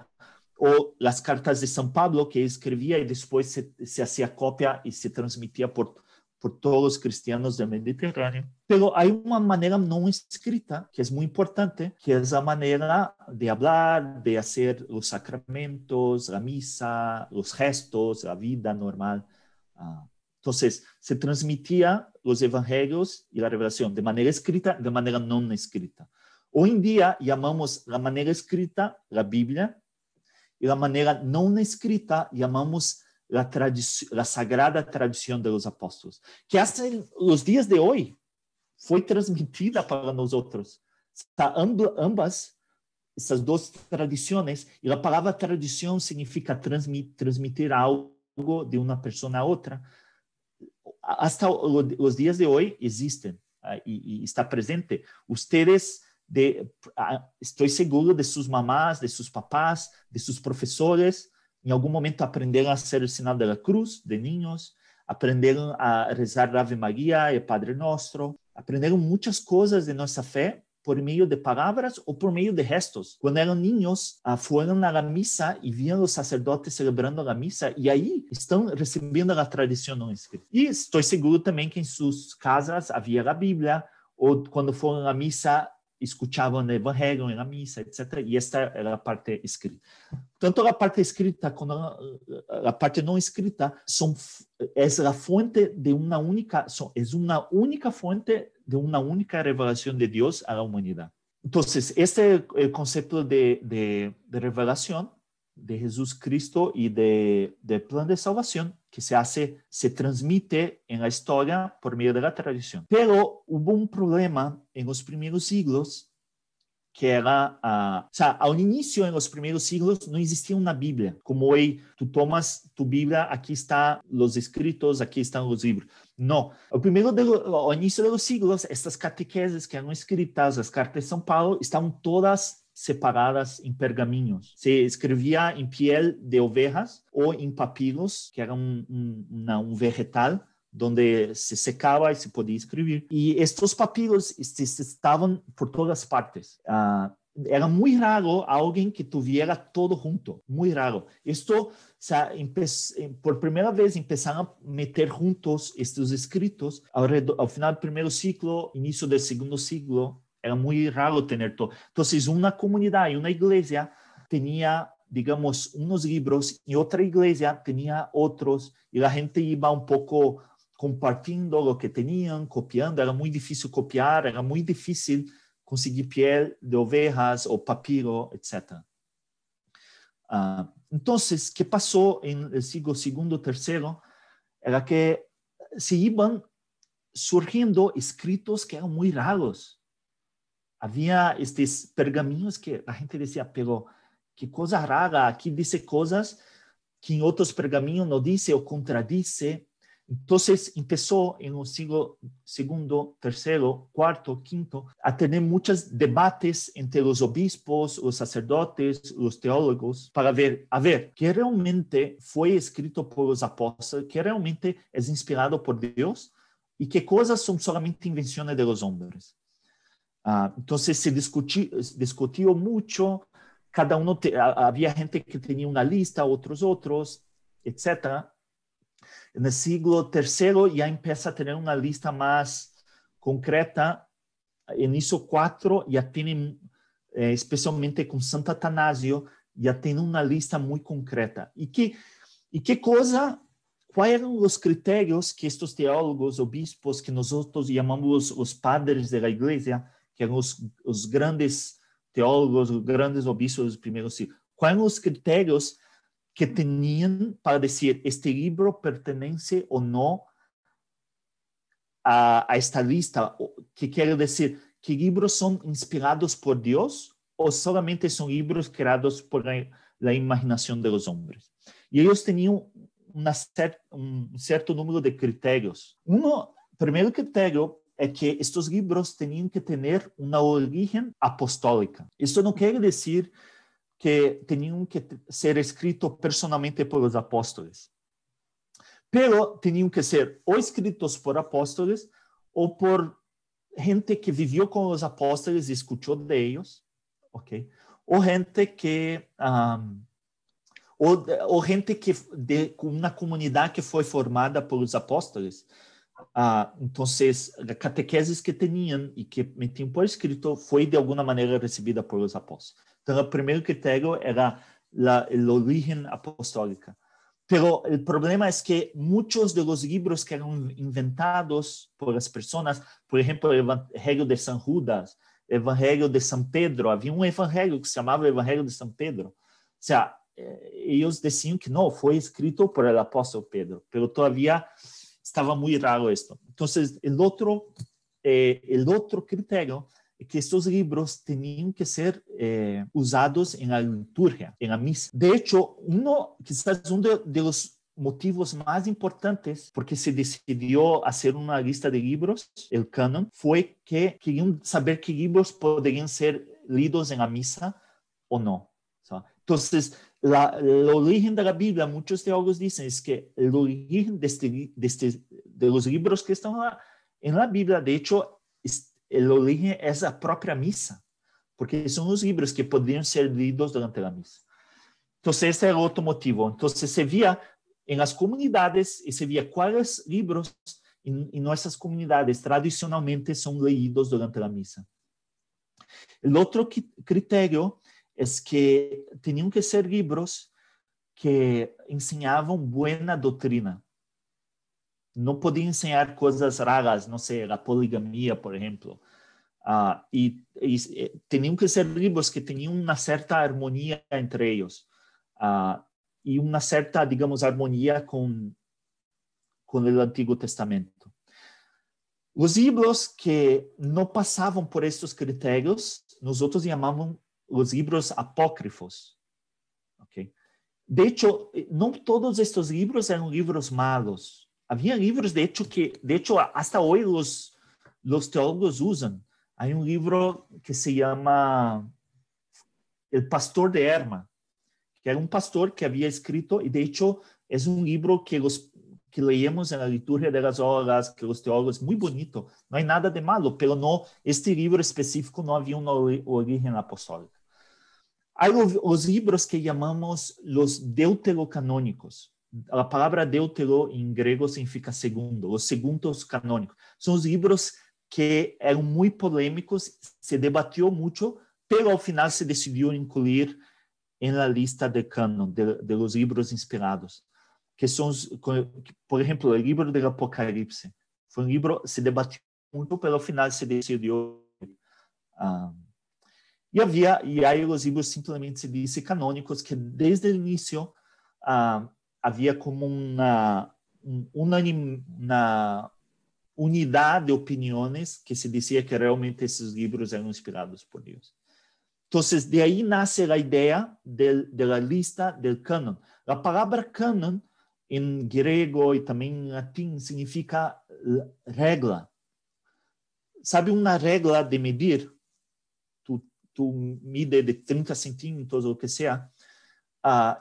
O las cartas de San Pablo que escribía y después se, se hacía copia y se transmitía por por todos los cristianos del Mediterráneo. Pero hay una manera no escrita que es muy importante, que es la manera de hablar, de hacer los sacramentos, la misa, los gestos, la vida normal. Ah, entonces, se transmitía los evangelios y la revelación de manera escrita, de manera no escrita. Hoy en día llamamos la manera escrita la Biblia y la manera no escrita llamamos la, la sagrada tradición de los apóstoles, que hasta los días de hoy fue transmitida para nosotros. Está ambas, essas dos tradiciones, y la palabra tradición significa transmitir, transmitir algo de una persona a otra. Hasta los días de hoy existen uh, y, y, está presente. Ustedes, de, uh, estoy seguro de sus mamás, de sus papás, de sus profesores, em algum momento aprenderam a ser o sinal da cruz de niños, aprenderam a rezar Ave Maria e Padre Nostro, aprenderam muitas coisas de nossa fé por medio de palabras o por medio de gestos. Cuando eran niños, uh, fueron a la misa y vieron los sacerdotes celebrando la misa y ahí están recibiendo la tradición no escrita. Y estoy seguro también que en sus casas había la Biblia o cuando fueron a misa escuchaban el evangelio en la misa, etc. Y esta era la parte escrita. Tanto la parte escrita como la, parte no escrita son, es la fuente de una única, son, es una única fuente de una única revelación de Dios a la humanidad. Entonces, este es el concepto de, de, de revelación de Jesús Cristo y de, de, plan de salvación que se hace, se transmite en la historia por medio de la tradición. Pero hubo un problema en los primeros siglos que era, uh, o sea, al inicio, en los primeros siglos, no existía una Biblia. Como hoy tú tomas tu Biblia, aquí están los escritos, aquí están los libros. No, al, primero de lo, al inicio de los siglos, estas catequeses que eran escritas, las cartas de San Pablo, estaban todas separadas en pergaminos. Se escribía en piel de ovejas o en papiros, que era un, un, vegetal, donde se secaba y se podía escribir. Y estos papiros estaban por todas partes. Uh, era muy raro alguien que tuviera todo junto, muy raro. Esto, sea, por primera vez empezaron a meter juntos estos escritos alrededor, al final del primer siglo, inicio del segundo siglo, era muy raro tener todo. Entonces, una comunidad y una iglesia tenía digamos, unos libros y otra iglesia tenía otros y la gente iba un poco compartiendo lo que tenían, copiando. Era muy difícil copiar, era muy difícil conseguir piel de ovejas o papiro, etc. Uh, entonces, ¿qué pasó en el siglo segundo, tercero? Era que se iban surgiendo escritos que eran muy raros. Había estos pergaminos que la gente decía, pero qué cosa rara, aquí dice cosas que en otros pergaminos no dice o contradice. Entonces empezó en el siglo segundo, tercero, cuarto, quinto a tener muchos debates entre los obispos, los sacerdotes, los teólogos para ver, a ver, qué realmente fue escrito por los apóstoles, qué realmente es inspirado por Dios y qué cosas son solamente invenciones de los Uh, entonces se discutió, mucho, cada uno, te, había gente que tenía una lista, otros otros, etcétera en el siglo III ya empieza a tener una lista más concreta. En ISO 4 ya tienen, eh, especialmente con Santo Atanasio, ya tiene una lista muy concreta. ¿Y qué, y qué cosa, cuáles eran los criterios que estos teólogos, obispos, que nosotros llamamos los padres de la iglesia, que los, los grandes teólogos, los grandes obispos siglos, cuáles eran los criterios que tenían para decir este libro pertenece o no a, a esta lista, que quiere decir que libros son inspirados por Dios o solamente son libros creados por imaginación de los hombres. Y ellos tenían una cer un cierto número de criterios. Uno, primer criterio es que estos libros tenían que tener una origen apostólica. Esto no quiere decir que tenían que ser escritos personalmente por los apóstoles. Pero tenían que ser o escritos por apóstoles o por gente que vivió con los apóstoles y escuchó de ellos, ¿ok? O gente que, um, o, o, gente que de una comunidad que fue formada por los Uh, entonces, la catequesis que tenían y que metían por escrito fue de alguna manera recibida por los apóstoles. Entonces, el primer criterio era el origen apostólico. Pero el problema es que muchos de los libros que eran inventados por las personas, por ejemplo, el Evangelio de San Judas, el Evangelio de San Pedro, había un evangelio que se llamaba Evangelio de San Pedro. O sea, eh, ellos decían que no, fue escrito por el apóstol Pedro, pero todavía estaba muy raro esto. Entonces, el otro, eh, el otro criterio que estos libros tenían que ser eh, usados en la liturgia, en la misa. De hecho, uno, quizás uno de, de, los motivos más importantes porque se decidió hacer una lista de libros, el canon, fue que querían saber qué libros podrían ser leídos en la misa o no. Entonces, la, el origen de la Biblia, muchos teólogos dicen, es que el origen de, este, de, este, de los libros que están en la Biblia, de hecho, es, el origen es la propia misa, porque son los libros que podrían ser leídos durante la misa. Entonces, ese era otro motivo. Entonces, se veía en las comunidades y se veía cuáles libros en, en nuestras comunidades tradicionalmente son leídos durante la misa. El otro criterio es que tenían que ser libros que enseñaban buena doctrina. No podían enseñar cosas raras, no sé, la poligamia, por ejemplo. Uh, y, y, eh, tenían que ser libros que tenían una cierta armonía entre ellos uh, y una cierta, digamos, armonía con, con el Antiguo Testamento. Los libros que no pasaban por estos criterios, nosotros llamamos los libros apócrifos. Okay. De hecho, no todos estos libros eran libros malos. Había libros, de hecho, que, de hecho, hasta hoy los, los teólogos usan. Hay un libro que se llama El Pastor de Erma, que era un pastor que había escrito, y de hecho es un libro que los que leemos en la liturgia de las horas, que los teólogos, muy bonito, no hay nada de malo, pero no, este libro específico no había un origen apostólico. Hay los libros que llamamos los deuterocanónicos. La palabra deutero en griego significa segundo, los segundos canónicos. Son los libros que eran muy polémicos, se debatió mucho, pero al final se decidió incluir en la lista de canon, de, de los libros inspirados que son, por ejemplo, el libro del Apocalipsis. Fue un libro, se debatió mucho, pero al final se decidió. Uh, y había, y hay los libros simplemente se dice canónicos, que desde el inicio uh, había como una, una, una unidad de opiniones que se decía que realmente esos libros eran inspirados por Dios. Entonces, de ahí nace la idea de, de la lista del canon. La palabra canon en griego y también en latín significa regla. ¿Sabe una regla de medir? Tú, tú mide de 30 centímetros o lo que sea. Uh,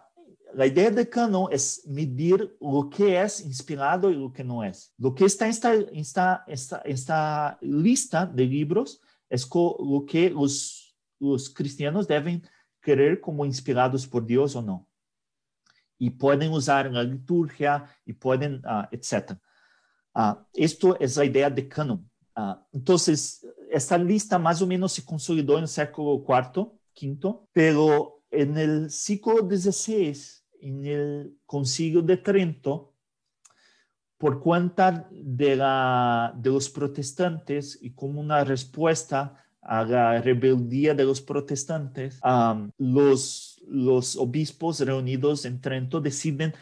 la idea de canon es medir lo que es inspirado y lo que no es. Lo que está en esta, esta, esta, esta lista de libros es lo que los, los cristianos deben creer como inspirados por Dios o no y pueden usar en la liturgia y pueden, uh, etc. Uh, esto es la idea de canon. Uh, entonces, esta lista más o menos se consolidó en el século IV, V, pero en el siglo XVI, en el Concilio de Trento, por cuenta de, la, de los protestantes y como una respuesta a la rebeldía de los protestantes, los, los obispos reunidos en Trento deciden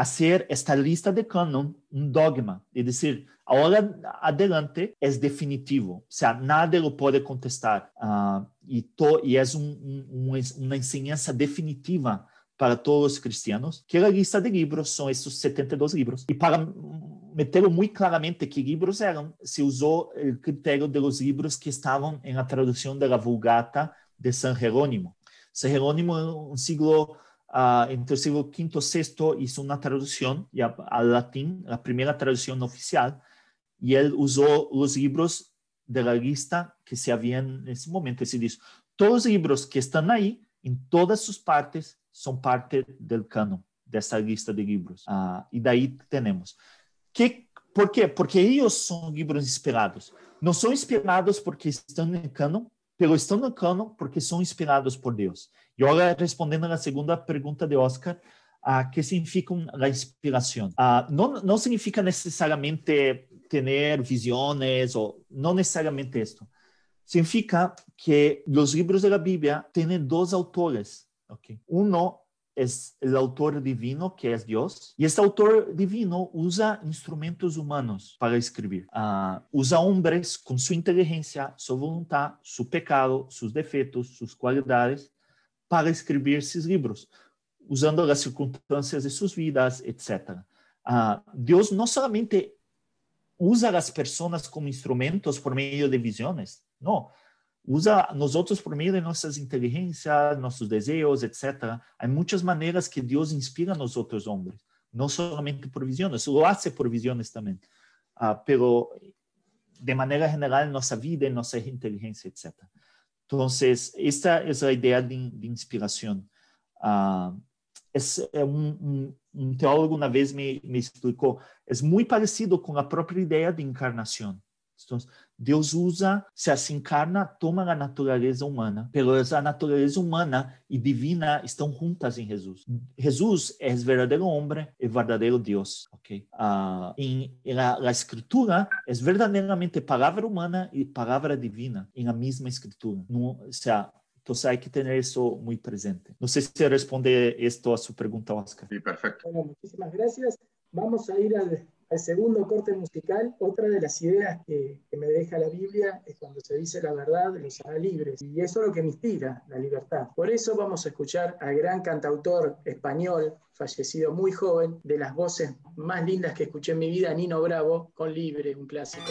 hacer esta lista de canon un dogma, es decir, ahora adelante es definitivo, o sea, nadie lo puede contestar uh, y, to, y es un, un, una enseñanza definitiva para todos los cristianos, que la lista de libros son estos 72 libros. Y para meterlo muy claramente qué libros eran, se usó el criterio de los libros que la traducción de la Vulgata de San Jerónimo. San Jerónimo en un siglo, uh, entre el siglo V VI hizo una traducción ya, al latín, la primera traducción oficial, y él usó los libros de la lista que se habían en ese momento. Es decir, todos los libros que están ahí, en todas sus partes, son parte del canon, de esta lista de libros. Uh, y de ahí tenemos. Que, por quê? Porque eles são livros inspirados. Não são inspirados porque estão no canon, estão no canon porque são inspirados por Deus. E agora, respondendo à segunda pergunta de Oscar, uh, que significa a inspiração? Não, não significa necessariamente ter visões, ou não necessariamente isto. Significa que os livros da Bíblia têm dois autores. Okay? Um es el autor divino, que es Dios, y este autor divino usa instrumentos humanos para escribir. Uh, usa hombres con su inteligencia, su voluntad, su pecado, sus defectos, sus cualidades, para escribir esses libros, usando as circunstâncias de suas vidas, etc. Uh, ah, Deus não somente usa as pessoas como instrumentos por meio de visões, não usa nosotros por meio de nossas inteligências, nossos desejos, etc. Há muitas maneiras que Deus inspira a nós outros homens, não somente por visões, lo hace por visões também. Uh, pero de manera general, nuestra vida y nuestra inteligencia, etc. Entonces, esta es la idea de, inspiración. Ah, es un, teólogo una vez me, me explicó, es muy parecido con la propia idea de encarnación. Entonces, Deus usa, se assim encarna, toma a natureza humana, pero a natureza humana e divina estão juntas em Jesus. Jesus é o verdadeiro homem e verdadeiro Deus, ok? Uh, em, em a, a, escritura é verdadeiramente palavra humana e palavra divina em a mesma escritura. Não, ou seja, Entonces hay que tener eso muy presente. No sé si responde esto a su pregunta, Oscar. Sí, perfecto. Bueno, muchísimas gracias. Vamos a ir al, al segundo corte musical, otra de las ideas que, me deja la Biblia es cuando se dice la verdad, los hará libres. Y eso es lo que me inspira, la libertad. Por eso vamos a escuchar al gran cantautor español, fallecido muy joven, de las voces más lindas que escuché en mi vida, Nino Bravo, con Libre, un clásico.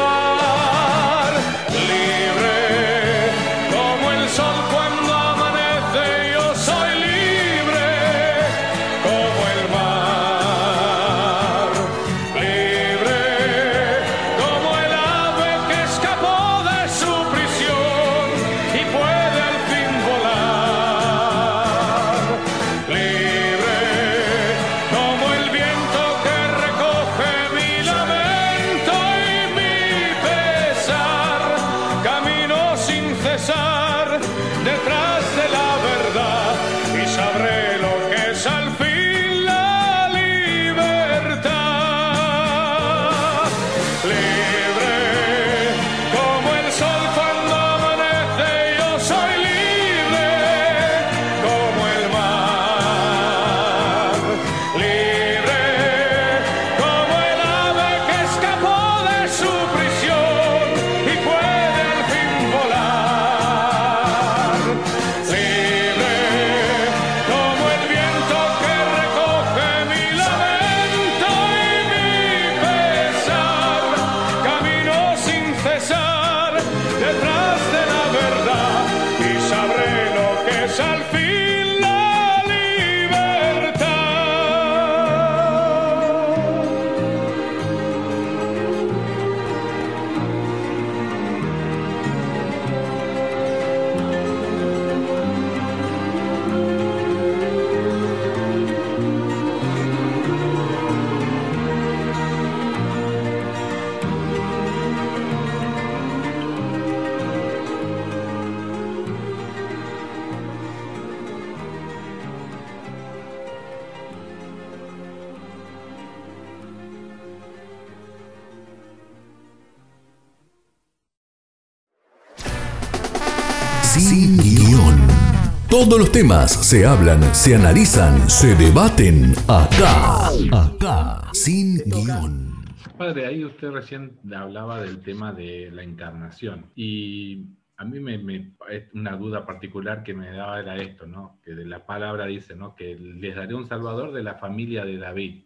Todos los temas se hablan, se analizan, se debaten acá. Acá, sin guion. Padre, ahí usted recién hablaba del tema de la encarnación y a mí me, me, una duda particular que me daba era esto, ¿no? Que de la palabra dice, ¿no? Que les daré un salvador de la familia de David.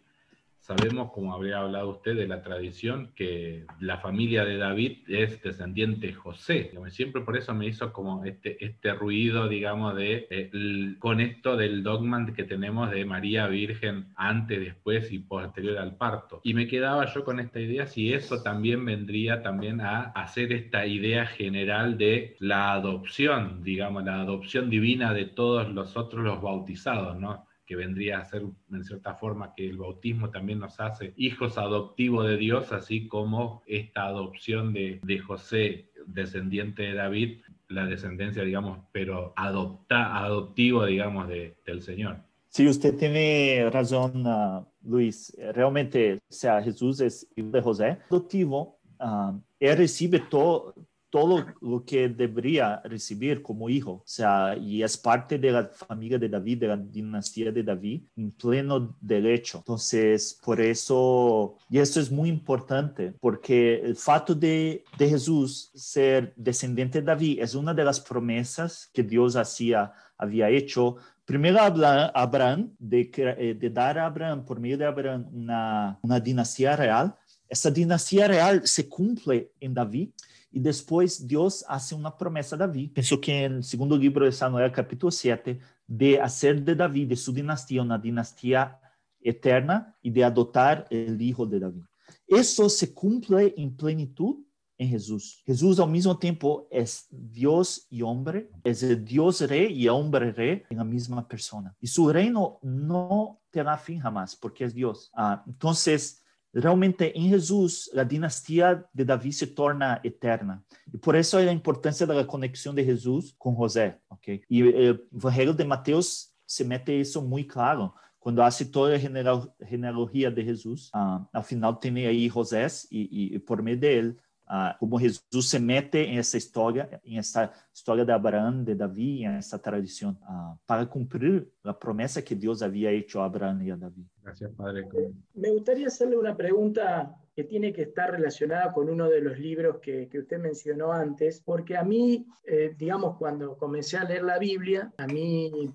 Sabemos, como habría hablado usted, de la tradición que la familia de David es descendiente José. Siempre por eso me hizo como este, este ruido, digamos, de eh, con esto del dogma que tenemos de María Virgen antes, después y posterior al parto. Y me quedaba yo con esta idea si eso también vendría también a hacer esta idea general de la adopción, digamos, la adopción divina de todos los otros los bautizados, ¿no? Que vendría a ser en cierta forma que el bautismo también nos hace hijos adoptivos de Dios, así como esta adopción de, José, descendiente de David, la descendencia, digamos, pero adopta, adoptivo, digamos, de, del Señor. Sí, usted tiene razón, uh, Luis. Realmente, o sea, Jesús es hijo de José, adoptivo. Uh, él recibe todo, todo lo que debería recibir como hijo, o sea, y es parte de la familia de David, de la dinastía de David, en pleno derecho. Entonces, por eso, y eso es muy importante, porque el fato de, de Jesús ser descendiente de David es una de las promesas que Dios hacía, había hecho Primero a Abraham, de, eh, de, dar a Abraham, por medio de Abraham, una, una dinastía real. Esa dinastía real se cumple en David e depois Deus hace uma promessa a Davi. Pensou que no segundo livro de Samuel, capítulo 7, de hacer de Davi, de sua dinastia, uma dinastia eterna e de adotar o hijo de Davi. Isso se cumple em plenitude em Jesus. Jesus, ao mesmo tempo, é Deus e homem, é Deus rei e homem rei em a mesma pessoa. E seu reino não terá fim jamais, porque é Deus. Ah, então, realmente em Jesus a dinastia de Davi se torna eterna. E por isso é a importância da conexão de Jesus com José, ok? E o Evangelho de Mateus se mete isso muito claro. Quando hace toda a genealogia de Jesus, ah, ao final tem aí José e, e, por meio dele ah, como Jesús se mete en esa historia, en esta historia de Abraham, de David, en esta tradición, ah, para cumplir la promesa que Dios había hecho a Abraham y a David. Gracias, Padre. Me gustaría hacerle una pregunta que tiene que estar relacionada con uno de los libros que, que usted mencionó antes, porque a mí, eh, digamos, cuando comencé a leer la Biblia, a mí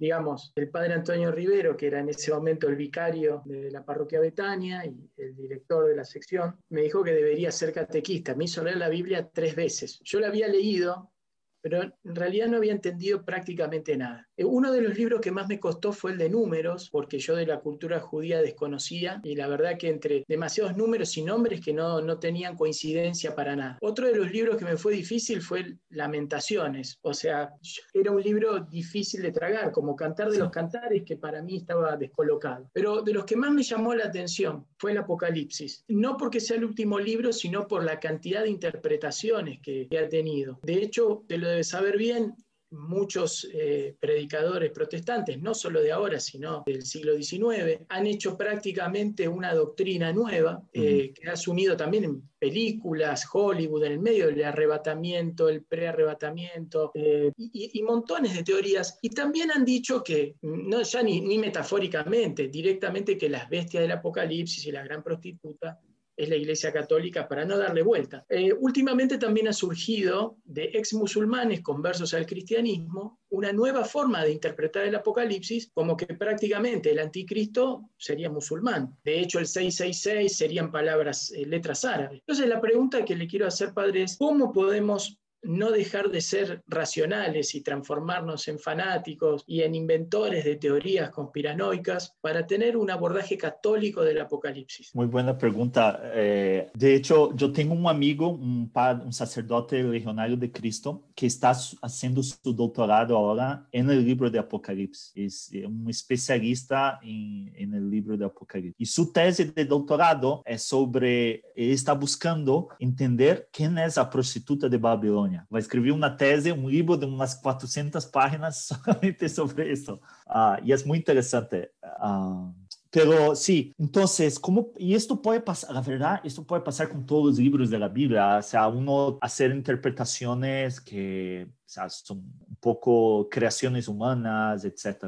digamos, el padre Antonio Rivero, que era en ese momento el vicario de la parroquia Betania y el director de la sección, me dijo que debería ser catequista. Me hizo leer la Biblia tres veces. Yo la había leído, pero en realidad no había entendido prácticamente nada. Eh, uno de los libros que más me costó fue el de números, porque yo de la cultura judía desconocía y la verdad que entre demasiados números y nombres que no, no tenían coincidencia para nada. Otro de los libros que me fue difícil fue Lamentaciones, o sea, era un libro difícil de tragar, como Cantar de los Cantares, que para mí estaba descolocado. Pero de los que más me llamó la atención fue el Apocalipsis, no porque sea el último libro, sino por la cantidad de interpretaciones que, que ha tenido. De hecho, te lo debes saber bien, muchos eh, predicadores protestantes, no solo de ahora, sino del siglo XIX, han hecho prácticamente una doctrina nueva eh, que ha asumido también en películas, Hollywood, en el medio del arrebatamiento, el prearrebatamiento eh, y, montones de teorías. Y también han dicho que, no ya ni, ni metafóricamente, directamente que las bestias del Apocalipsis y la gran prostituta es la Iglesia Católica para no darle vuelta. Eh, últimamente también ha surgido de ex musulmanes conversos al cristianismo una nueva forma de interpretar el Apocalipsis como que prácticamente el anticristo sería musulmán. De hecho, el 666 serían palabras, eh, letras árabes. Entonces, la pregunta que le quiero hacer, padre, es cómo podemos no dejar de ser racionales y transformarnos en fanáticos y en inventores de teorías conspiranoicas para tener un abordaje católico del Apocalipsis? Muy buena pregunta. Eh, de hecho, yo tengo un amigo, un, un sacerdote legionario de Cristo, que está haciendo su doctorado ahora en el libro de Apocalipsis. Es eh, un especialista en, en el libro de Apocalipsis. Y su tesis de doctorado es sobre, está buscando entender quién es la prostituta de Babilonia. Vai escrever uma tese, um livro de umas 400 páginas somente sobre isso. Uh, e é muito interessante. Uh, Pero sí, entonces, ¿cómo? Y esto puede pasar, la verdad, esto puede pasar con todos los libros de la Biblia, o sea, uno hacer interpretaciones que o sea, son un poco creaciones humanas, etc.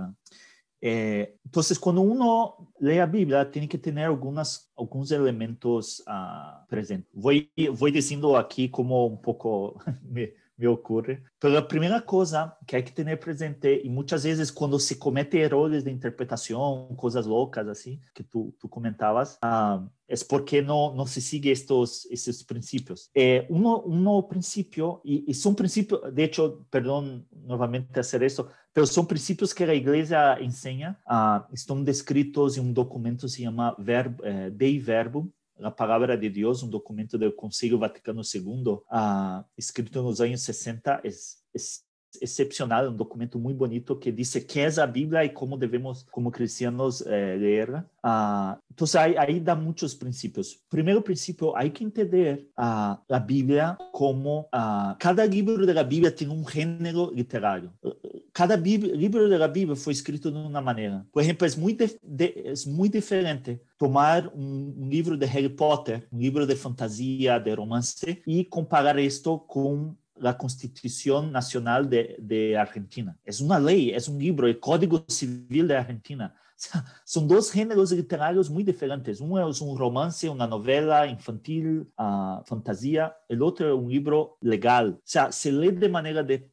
Eh, entonces, cuando uno lee la Biblia, tiene que tener algunas, algunos elementos uh, presentes. Voy, voy diciendo aquí como un poco me, me ocurre. Pero la primera cosa que hay que tener presente, y muchas veces cuando se comete errores de interpretación, cosas locas así, que tú, tú comentabas, uh, es porque no, no se sigue estos, estos principios. Eh, uno, uno principio, y, y, son principios, de hecho, perdón nuevamente hacer esto, pero son principios que la iglesia enseña, uh, están descritos en un documento que se llama Verb, eh, Dei Verbum, la Palavra de Deus, um documento do Conselho Vaticano II, ah, escrito nos anos 60, é, é excepcional, um documento muito bonito que diz que é a Bíblia e como devemos, como cristianos, eh, ler. Ah, então, aí, aí dá muitos princípios. Primeiro princípio, há que entender ah, a Bíblia como ah, cada livro da Bíblia tem um gênero literário cada Bíblia, livro da Bíblia foi escrito de uma maneira. Por exemplo, é muito, é muito diferente tomar um, um, livro de Harry Potter, um livro de fantasia, de romance, e comparar isto com a Constituição Nacional de, de Argentina. É uma lei, é um livro, é o Código Civil da Argentina. São dois gêneros literários muito diferentes. Um é um romance, uma novela infantil, uh, fantasia. O outro é um livro legal. Ou seja, se lê de maneira de,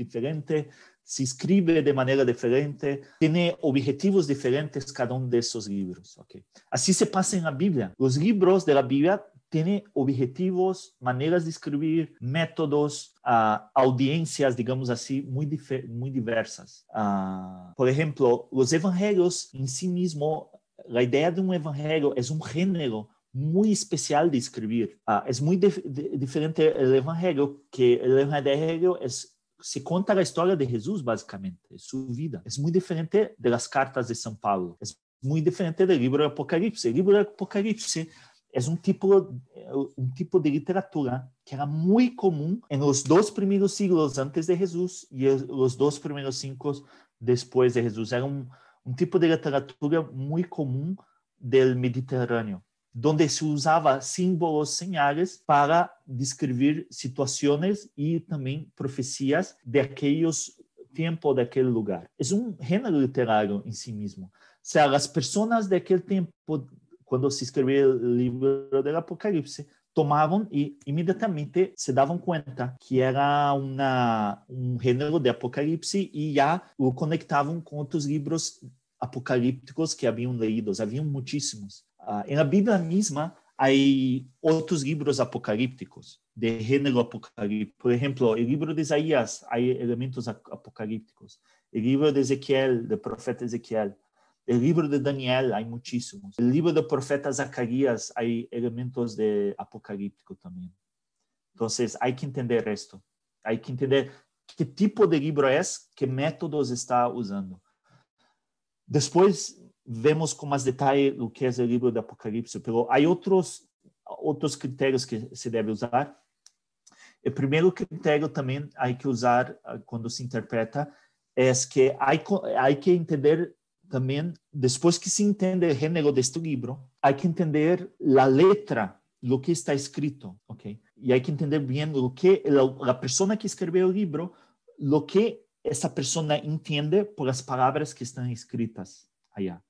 diferente, se escribe de maneira diferente, tem objetivos diferentes cada um desses livros. Okay? Assim se passa na Bíblia. Os livros da Bíblia têm objetivos, maneiras de escrever, métodos, uh, audiências, digamos assim, muito, muito diversas. Uh, por exemplo, os evangelhos em si mesmo, a ideia de um evangelho é um gênero muito especial de. Uh, é muito dif diferente do evangelho, que o evangelho é se conta a história de Jesus, basicamente, sua vida. É muito diferente das cartas de São Paulo. É muito diferente do livro Apocalipse. O livro Apocalipse é um tipo, um tipo de literatura que era muito comum nos dois primeiros siglos antes de Jesus e os dois primeiros séculos depois de Jesus. Era um, um tipo de literatura muito comum do Mediterrâneo donde se usava símbolos, señales para descrever situações e também profecias de aqueles tempos daquele lugar. É um gênero literário em si mesmo. O sea, as pessoas daquele tempo, quando se escrevia o livro do Apocalipse, tomavam e imediatamente se davam conta que era uma, um gênero de Apocalipse e já o conectavam com outros livros apocalípticos que haviam lido. Haviam muitíssimos. Uh, na Bíblia mesma, há outros livros apocalípticos, de gênero apocalíptico. Por exemplo, o livro de Isaías, há elementos apocalípticos. O livro de Ezequiel, do profeta Ezequiel. O livro de Daniel, há muitíssimos. O livro do profeta Zacarias, há elementos de apocalíptico também. Então, há que entender isto. Há que entender que tipo de livro é, que métodos está usando. Depois, vemos com mais detalhe o que é o livro do Apocalipse, pero há outros outros critérios que se deve usar. O primeiro critério também há que usar ah, quando se interpreta é que há, que entender também, depois que se entende o gênero deste livro, há que entender a letra, o que está escrito, ok? E há que entender bem o que a pessoa que escreveu o livro, o que essa pessoa entende por as palavras que estão escritas allá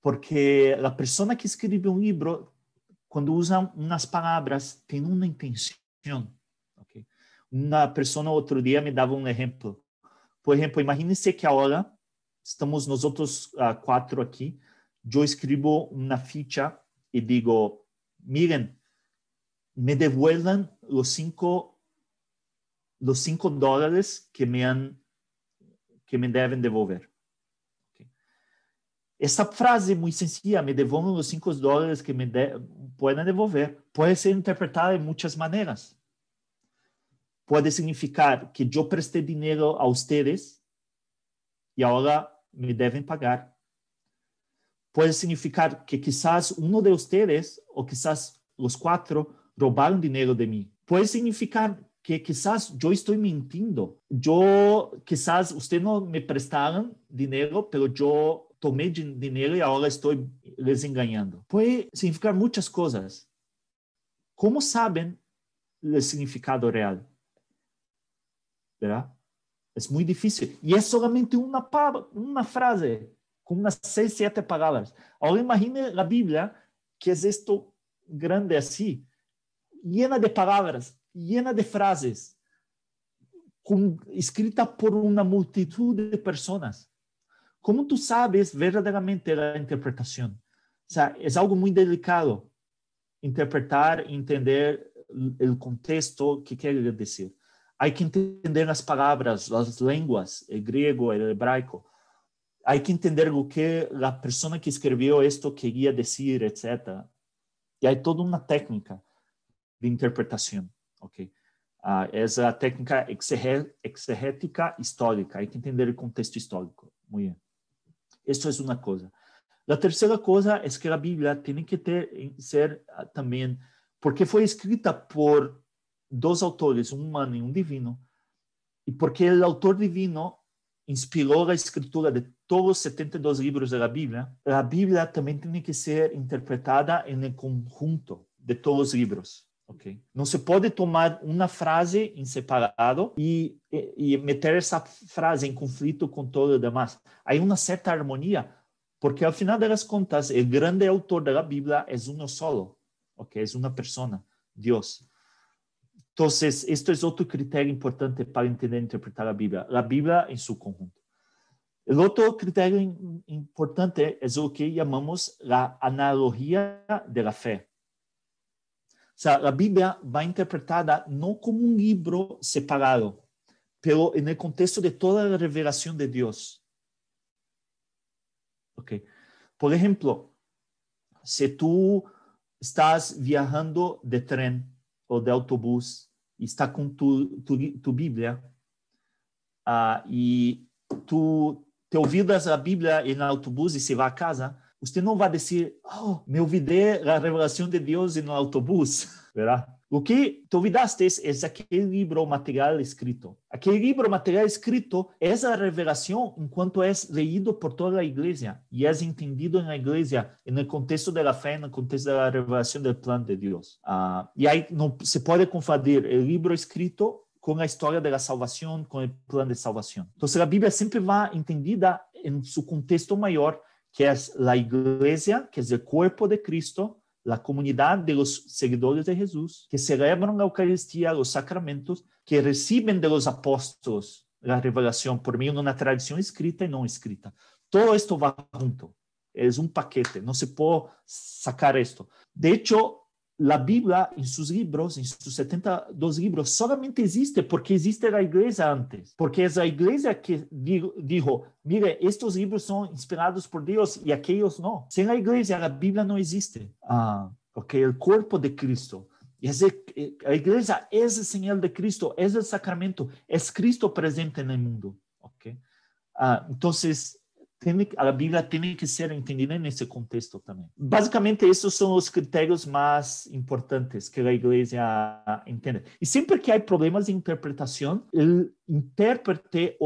porque a pessoa que escreve um livro, quando usa umas palavras, tem uma intenção. Okay? Uma pessoa outro dia me dava um exemplo. Por exemplo, imagine-se que agora estamos nós outros uh, quatro aqui, eu escrevo uma ficha e digo, miren, me devuelvan los cinco, los cinco dólares que me han, que me devem devolver. Essa frase muito sencilla, me devolvam os 5 dólares que me de, podem devolver, pode ser interpretada de muitas maneiras. Pode significar que eu prestei dinheiro a vocês e agora me devem pagar. Pode significar que quizás um de vocês, ou quizás os quatro, roubaram dinheiro de mim. Pode significar que quizás eu estou mentindo. Eu, quizás vocês não me prestaram dinheiro, mas eu tomei dinheiro e agora estou les enganando. Pode significar muitas coisas. Como sabem el significado real. ¿Verdad? Es muy difícil. Y es solamente una, una frase con unas seis, siete palabras. Ahora imagine la Biblia, que es esto grande así, llena de palabras, llena de frases, con, escrita por una multitud de personas. ¿Cómo tú sabes verdaderamente la interpretación? O sea, es algo muy delicado interpretar, entender el contexto que quiere decir. Hay que entender las palabras, las lenguas, el griego, el hebraico. Hay que entender lo que la persona que escribió esto quería decir, etc. Y hay toda una técnica de interpretación. Okay? Uh, es la técnica exegética histórica. Hay que entender el contexto histórico. Muy bien. Esto es una cosa. La tercera cosa es que la Biblia tiene que ser uh, también, porque fue escrita por dos autores, un humano y un divino, y porque el autor divino inspiró la escritura de todos los 72 libros de la Biblia, la Biblia también tiene que ser interpretada en el conjunto de todos los libros. Okay. Se puede tomar una frase en separado y, y, meter esa frase en conflicto con todo lo demás. Hay una cierta armonía, porque al final de las cuentas, el grande autor de la Biblia es uno solo, okay? es una persona, Dios. Entonces, esto es otro criterio importante para entender e interpretar la Biblia, la Biblia en su conjunto. El otro criterio importante es lo que analogía de la fe. O sea, la Biblia va interpretada no como un libro separado, pero en el contexto de toda la revelación de Dios. Okay. Por ejemplo, si tú estás viajando de tren o de autobús y está con tu, tu, tu Biblia uh, y tú te olvidas la Biblia en el autobús y se va a casa, usted no va a decir, oh, me olvidé la revelación de Dios en el autobús, ¿verdad? Lo que te olvidaste es aquel libro material escrito. Aquel libro material escrito es la revelación en cuanto es leído por toda la iglesia y es entendido en la iglesia en el contexto de la fe, en el contexto de la revelación del plan de Dios. Uh, y ahí no se puede confundir el libro escrito con la historia de la salvación, con el plan de salvación. Entonces la Biblia siempre va entendida en su contexto mayor, que es la iglesia, que es el cuerpo de Cristo, la comunidad de los seguidores de Jesús, que celebran la Eucaristía, los sacramentos, que reciben de los apóstolos la revelación por medio de una tradición escrita y no escrita. Todo esto va junto. Es un paquete, no se puede sacar esto. De hecho, la Biblia en sus libros, en sus 72 libros, solamente existe porque existe la iglesia antes, porque es la iglesia que dijo, mire, estos libros son inspirados por Dios y aquellos no. Sin la iglesia, la Biblia no existe. Ah, porque el cuerpo de Cristo, es la iglesia es el señal de Cristo, es el sacramento, es Cristo presente en el mundo. Okay? Ah, entonces, tiene, a Bíblia tem que ser entendida nesse contexto também. Basicamente, esses são os critérios mais importantes que a igreja entende. E sempre que há problemas de interpretação, o intérprete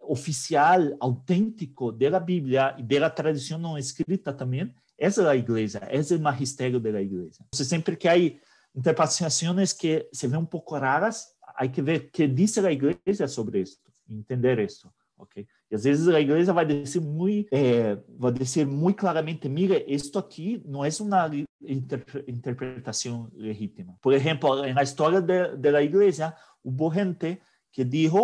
oficial, autêntico da Bíblia e da tradição não escrita também, é a igreja, é o magistério da igreja. Então, sempre que há interpretações que se vê um pouco raras, há que ver o que diz a igreja sobre isso, entender isso, ok? E às vezes a igreja vai dizer muito, é, vai dizer muito claramente, mire, isto aqui não é uma interpretação legítima. Por exemplo, na história da igreja, houve gente que disse,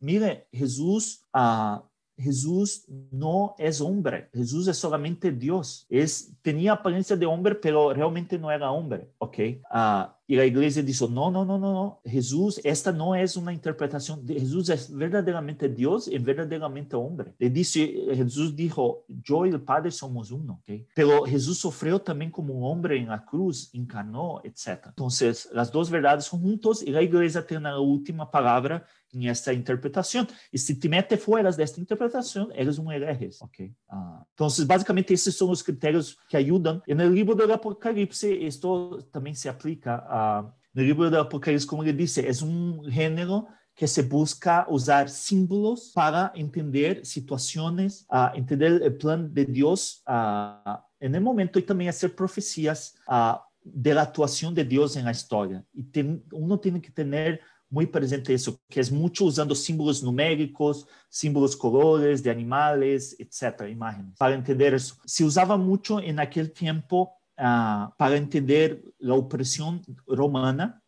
mire, Jesus ah, Jesús no es hombre, Jesús es solamente Dios. Es, tenía apariencia de hombre, pero realmente no era hombre, ¿ok? Uh, y la iglesia dijo, no, no, no, no, no, Jesús, esta no es una interpretación, de Jesús es verdaderamente Dios y verdaderamente hombre. Le dice, Jesús dijo, yo y el Padre somos uno, ¿ok? Pero Jesús sufrió también como un hombre en la cruz, encarnó, etc. Entonces, las dos verdades son juntos y la iglesia tiene la última palabra en esta interpretación. Y si te metes fuera de esta interpretación, eres un hereje. Okay. Ah, entonces, básicamente, esos son los criterios que ayudan. En el libro del Apocalipsis, esto también se aplica a... En el libro del Apocalipsis, como le dice, es un género que se busca usar símbolos para entender situaciones, uh, entender el plan de Dios uh, en el momento y también hacer profecías uh, de la actuación de Dios en la historia. Y uno tiene que tener muy presente eso, que es mucho usando símbolos numéricos, símbolos colores de animales, etcétera, imágenes, para entender eso. Se usaba mucho en aquel tiempo uh, para entender la opresión romana.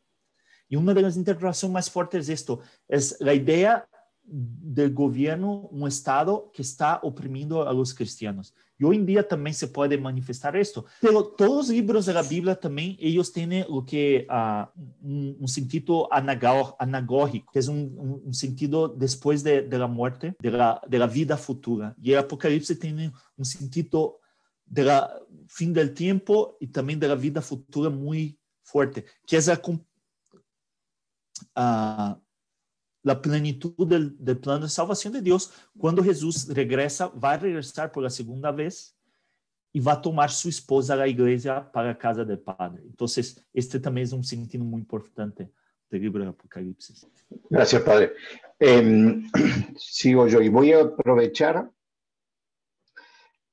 Y una de las interpretaciones más fuertes es esto, es la idea del gobierno, un Estado que está oprimiendo a los cristianos. Y hoy en día también se puede manifestar esto. Pero todos los libros de la Biblia también, ellos tienen lo que uh, un, un, sentido anagógico, que es un, un, un sentido después de, de, la muerte, de la, de la vida futura. Y el Apocalipsis tiene un sentido de la fin del tiempo y también de la vida futura muy fuerte, que es la, uh, la plenitud del, del, plano de salvación de Dios. Cuando Jesús regresa, va a regresar por la segunda vez y va a tomar su esposa a la iglesia para la casa del Padre. Entonces, este también es un sentido muy importante del libro del Apocalipsis. Gracias, Padre. Eh, sigo yo y voy a aprovechar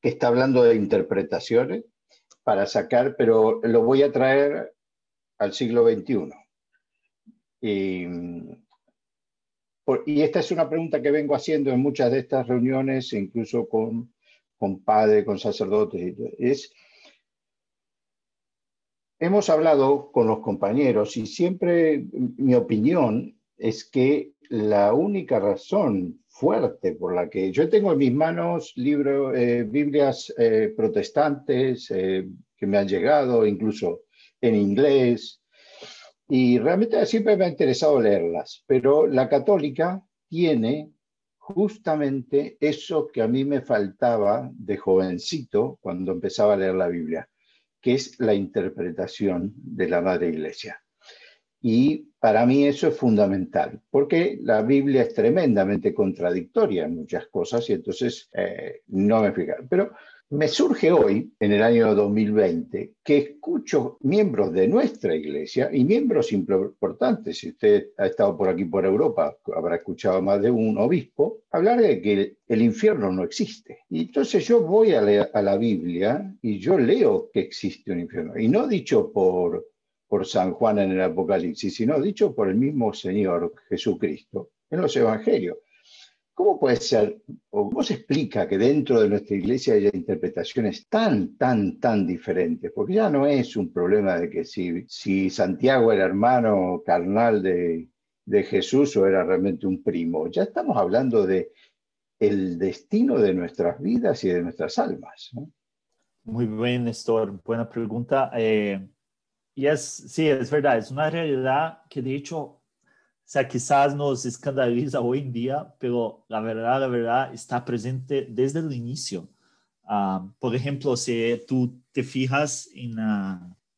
está hablando de interpretaciones para sacar, pero lo voy a traer al siglo XXI. Y y esta es una pregunta que vengo haciendo en muchas de estas reuniones, incluso con, con padres, con sacerdotes, es, hemos hablado con los compañeros y siempre mi opinión es que la única razón fuerte por la que yo tengo en mis manos libros, eh, Biblias eh, protestantes eh, que me han llegado, incluso en inglés, y realmente siempre me ha interesado leerlas, pero la católica tiene justamente eso que a mí me faltaba de jovencito cuando empezaba a leer la Biblia, que es la interpretación de la Madre Iglesia. Y para mí eso es fundamental, porque la Biblia es tremendamente contradictoria en muchas cosas y entonces eh, no me explicaron. Pero me surge hoy, en el año 2020, que escucho miembros de nuestra iglesia y miembros importantes, si usted ha estado por aquí por Europa, habrá escuchado más de un obispo, hablar de que el, infierno no existe. Y entonces yo voy a, leer, a la Biblia y yo leo que existe un infierno. Y no dicho por, por San Juan en el Apocalipsis, sino dicho por el mismo Señor Jesucristo en los Evangelios. ¿Cómo puede ser, o cómo se explica que dentro de nuestra iglesia haya interpretaciones tan, tan, tan diferentes? Porque ya no es un problema de que si, Santiago era hermano carnal de, de Jesús o era realmente un primo. Ya estamos hablando de el destino de nuestras vidas y de nuestras almas. Muy bien, Néstor. Buena pregunta. Eh, y es, sí, es verdad, es una realidad que de hecho sea, quizás nos escandaliza hoy en día, pero la verdad, la verdad está presente desde el inicio. Uh, por ejemplo, si tú te fijas en,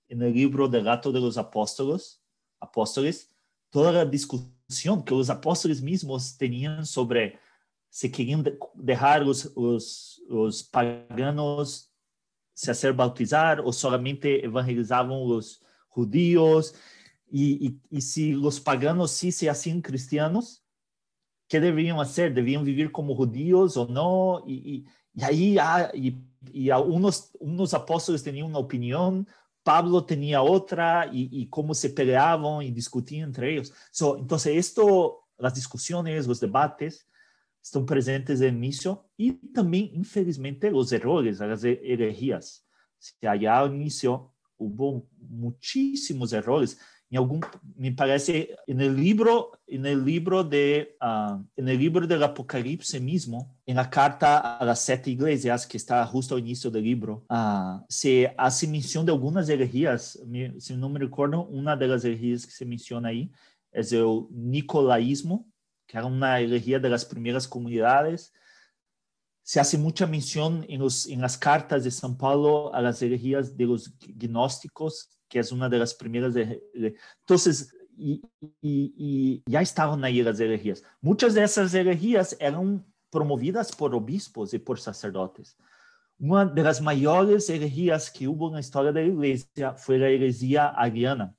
en el libro del gato de los apóstoles, apóstoles, toda la discusión que los apóstoles mismos tenían sobre si querían de dejar los, los, los paganos se hacer bautizar o solamente evangelizaban los judíos y, y, si los paganos sí se hacían cristianos, ¿qué deberían hacer? ¿Debían vivir como judíos o no? Y, y ahí ah, y, unos, unos apóstoles tenían una opinión, Pablo tenía otra, y, cómo se peleaban y discutían entre ellos. So, entonces, esto, las discusiones, los debates, están presentes en inicio y también, infelizmente, los errores, las herejías. Si allá al inicio hubo muchísimos errores en algún, me parece, en el libro, en el libro de, uh, en el libro del Apocalipsis mismo, en la carta a las siete iglesias que está justo al inicio del libro, uh, se hace mención de algunas herejías. Si no me recuerdo, una de las herejías que se menciona ahí es el nicolaísmo, que era una herejía de las primeras comunidades. Se hace mucha mención en, los, en las cartas de San Pablo a las herejías de los gnósticos, que es una de las primeras. De, de, entonces, y, ya estaban ahí las herejías. Muchas de esas herejías eran promovidas por obispos y por sacerdotes. Una de las mayores herejías que hubo en la historia de la iglesia fue la herejía ariana,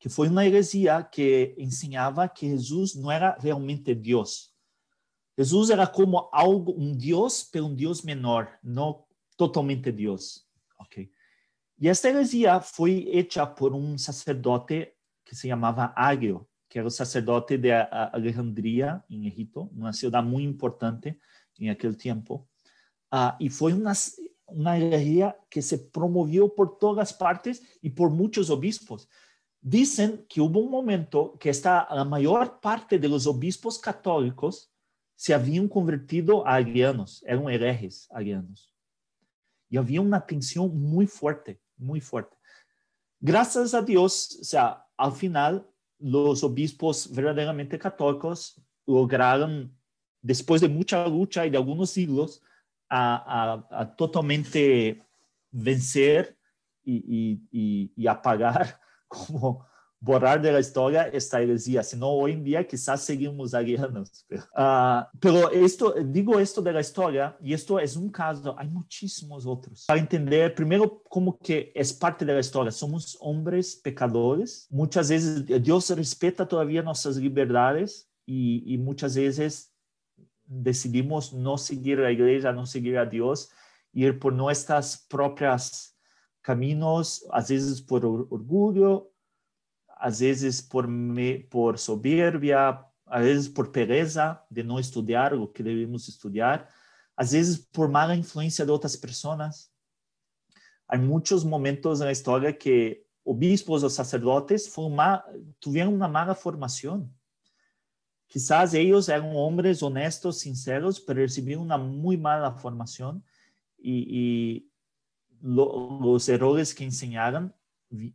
que fue una herejía que enseñaba que Jesús no era realmente Dios. Jesús era como algo, un Dios, pero un Dios menor, no totalmente Dios. Okay. Y esta herejía fue hecha por un sacerdote que se llamaba Agrio, que era sacerdote de Alejandría, en Egipto, una ciudad muy importante en aquel tiempo. Uh, y fue una, una herejía que se promovió por todas partes y por muchos obispos. Dicen que hubo un momento que esta, la mayor parte de los obispos católicos se habían convertido a arianos, eran herejes arianos. Y había una tensión muy fuerte, muy fuerte. Gracias a Dios, o sea, al final, los obispos verdaderamente católicos lograron, después de mucha lucha y de algunos siglos, a, totalmente vencer y, y, y, apagar, como borrar de la historia esta heresía, sino hoy en día quizás seguimos arianos. Pero, uh, pero esto, digo esto de la historia, y esto es un caso, hay muchísimos otros. Para entender, primero, como que es parte de la historia, somos hombres pecadores, muchas veces Dios respeta todavía nuestras libertades y, y muchas veces decidimos no seguir a la iglesia, no seguir a Dios, ir por nuestras propias caminos, a veces por orgullo, a veces por, por soberbia, a veces por pereza de no estudiar lo que debemos estudiar, a veces por mala influencia de otras personas. Hay muchos momentos en la historia que obispos o sacerdotes fueron mal, tuvieron una mala formación. Quizás ellos eran hombres honestos, sinceros, pero recibieron una muy mala formación y, y lo, que enseñaron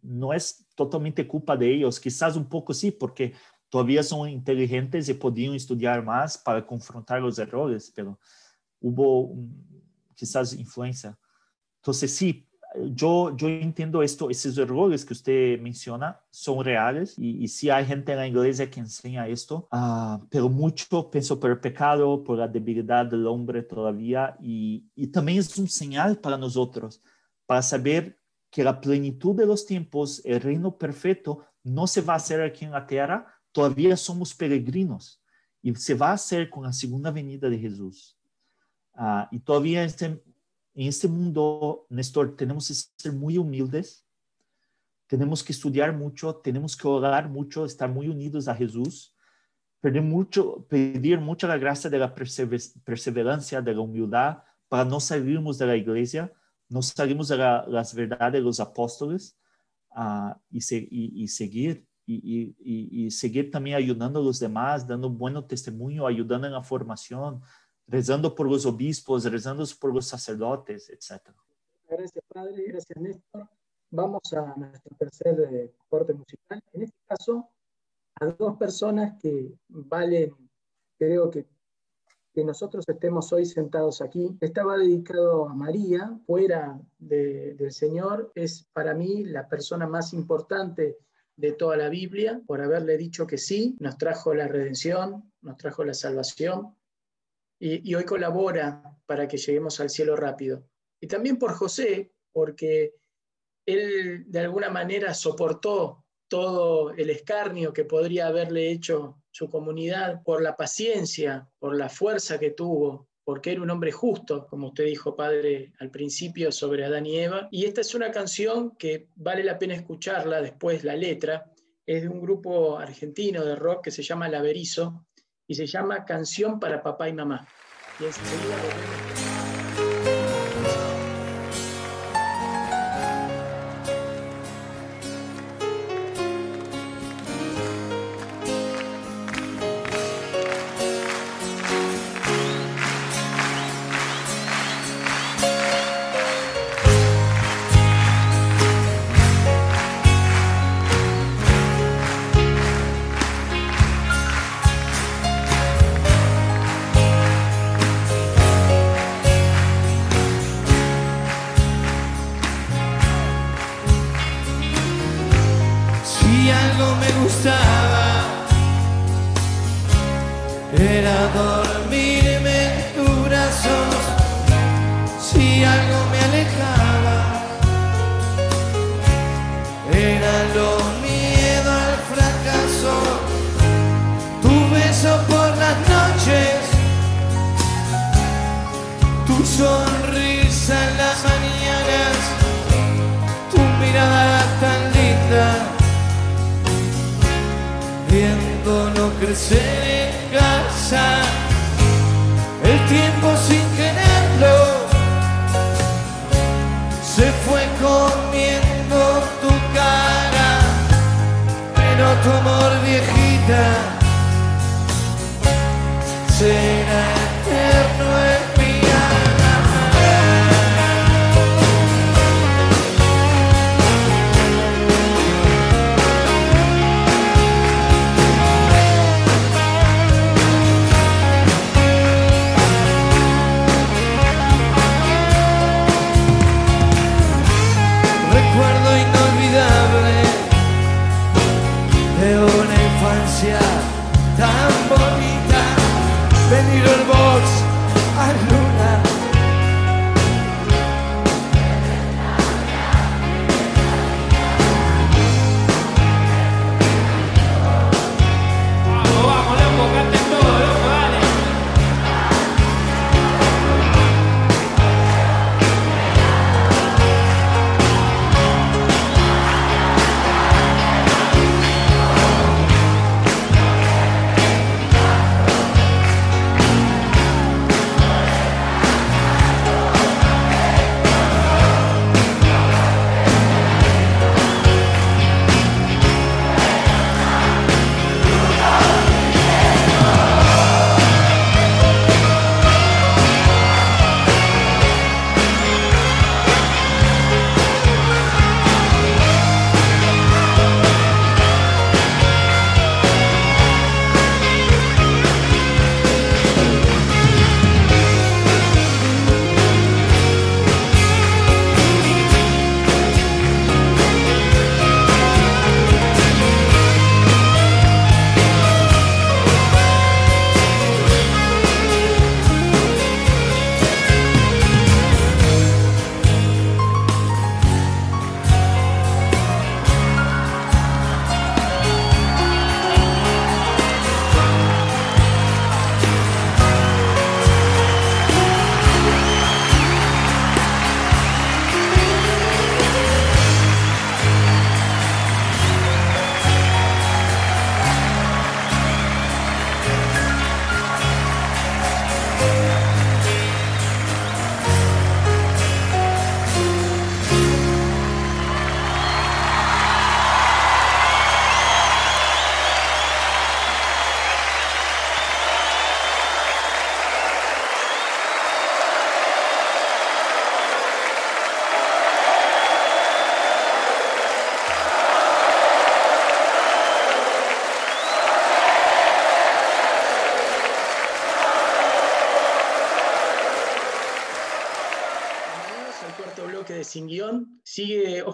no es totalmente culpa de ellos, quizás un poco sí, porque todavía son inteligentes y podían estudiar más para confrontar los errores, pero hubo quizás influencia. Entonces sí, yo, yo entiendo esto, esos errores que usted menciona son reales y, y sí hay gente en la iglesia que enseña esto, uh, pero mucho pienso por el pecado, por la debilidad del hombre todavía y, y también es un señal para nosotros, para saber que la plenitud de los tiempos, el reino perfecto, no se va a hacer aquí en la tierra, todavía somos peregrinos y se va a hacer con la segunda venida de Jesús. Uh, y todavía este, en este mundo, Néstor, tenemos que ser muy humildes, tenemos que estudiar mucho, tenemos que orar mucho, estar muy unidos a Jesús, pedir, mucho, pedir mucha la gracia de la perseverancia, de la humildad, para no salirnos de la iglesia, no salimos de la, las verdades de los apóstoles uh, y, se, y, y, seguir. Y, y, seguir también ayudando a los demás, dando un buen testimonio, ayudando en la formación, rezando por los obispos, rezando por los sacerdotes, etc. Gracias, Padre. Gracias, Néstor. Vamos a nuestro tercer eh, corte musical. En este caso, a dos personas que valen, creo que, que nosotros estemos hoy sentados aquí. Estaba dedicado a María, fuera de, del Señor. Es para mí la persona más importante de toda la Biblia, por haberle dicho que sí, nos trajo la redención, nos trajo la salvación, y, hoy colabora para que lleguemos al cielo rápido. Y también por José, porque él de alguna manera soportó todo el escarnio que podría haberle hecho su comunidad por la paciencia, por la fuerza que tuvo, porque era un hombre justo, como usted dijo, padre, al principio sobre Adán y Eva. Y esta es una canción que vale la pena escucharla después, la letra, es de un grupo argentino de rock que se llama Laverizo, y se llama Canción para Papá y Mamá.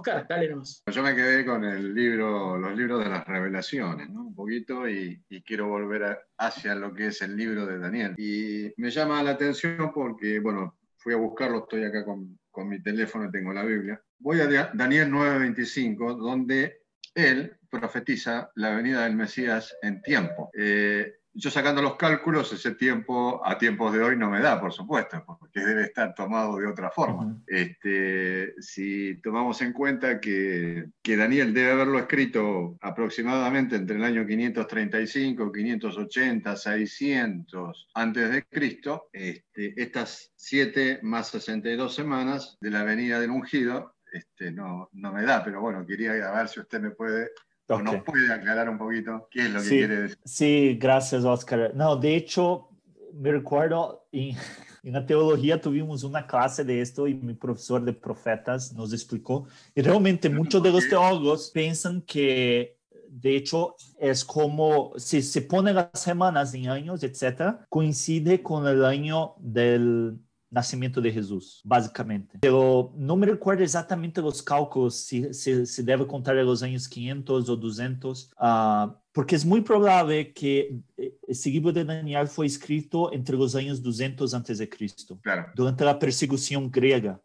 Dale nomás. Yo me quedé con el libro, los libros de las revelaciones, ¿no? Un poquito y, quiero volver hacia lo que es el libro de Daniel. Y me llama la atención porque, bueno, fui a buscarlo, estoy acá con, con mi teléfono, tengo la Biblia. Voy a Da- Daniel 9:25, donde él profetiza la venida del Mesías en tiempo. Eh, yo sacando los cálculos, ese tiempo a tiempos de hoy no me da, por supuesto, porque debe estar tomado de otra forma. Ujú. Este, si tomamos en cuenta que, que Daniel debe haberlo escrito aproximadamente entre el año 535, 580, 600 antes de Cristo, este, estas 7 más 62 semanas de la venida del ungido, este, no, no me da, pero bueno, quería ver si usted me puede o nos puede aclarar un poquito qué es lo que Sí. quiere decir. Sí, gracias, Oscar. No, de hecho, me recuerdo en, en la teología tuvimos una clase de esto y mi profesor de profetas nos explicó. Y realmente muchos de los teólogos piensan que, de hecho, es como si se pone las semanas en años, etcétera, coincide con el año del nacimiento de Jesús, básicamente. Pero no me recuerdo exactamente los cálculos, si se si, debe contar de los años 500 o 200, uh, porque es muy probable que ese libro de Daniel fue escrito entre los años 200 antes de Cristo, claro. durante la persecución griega.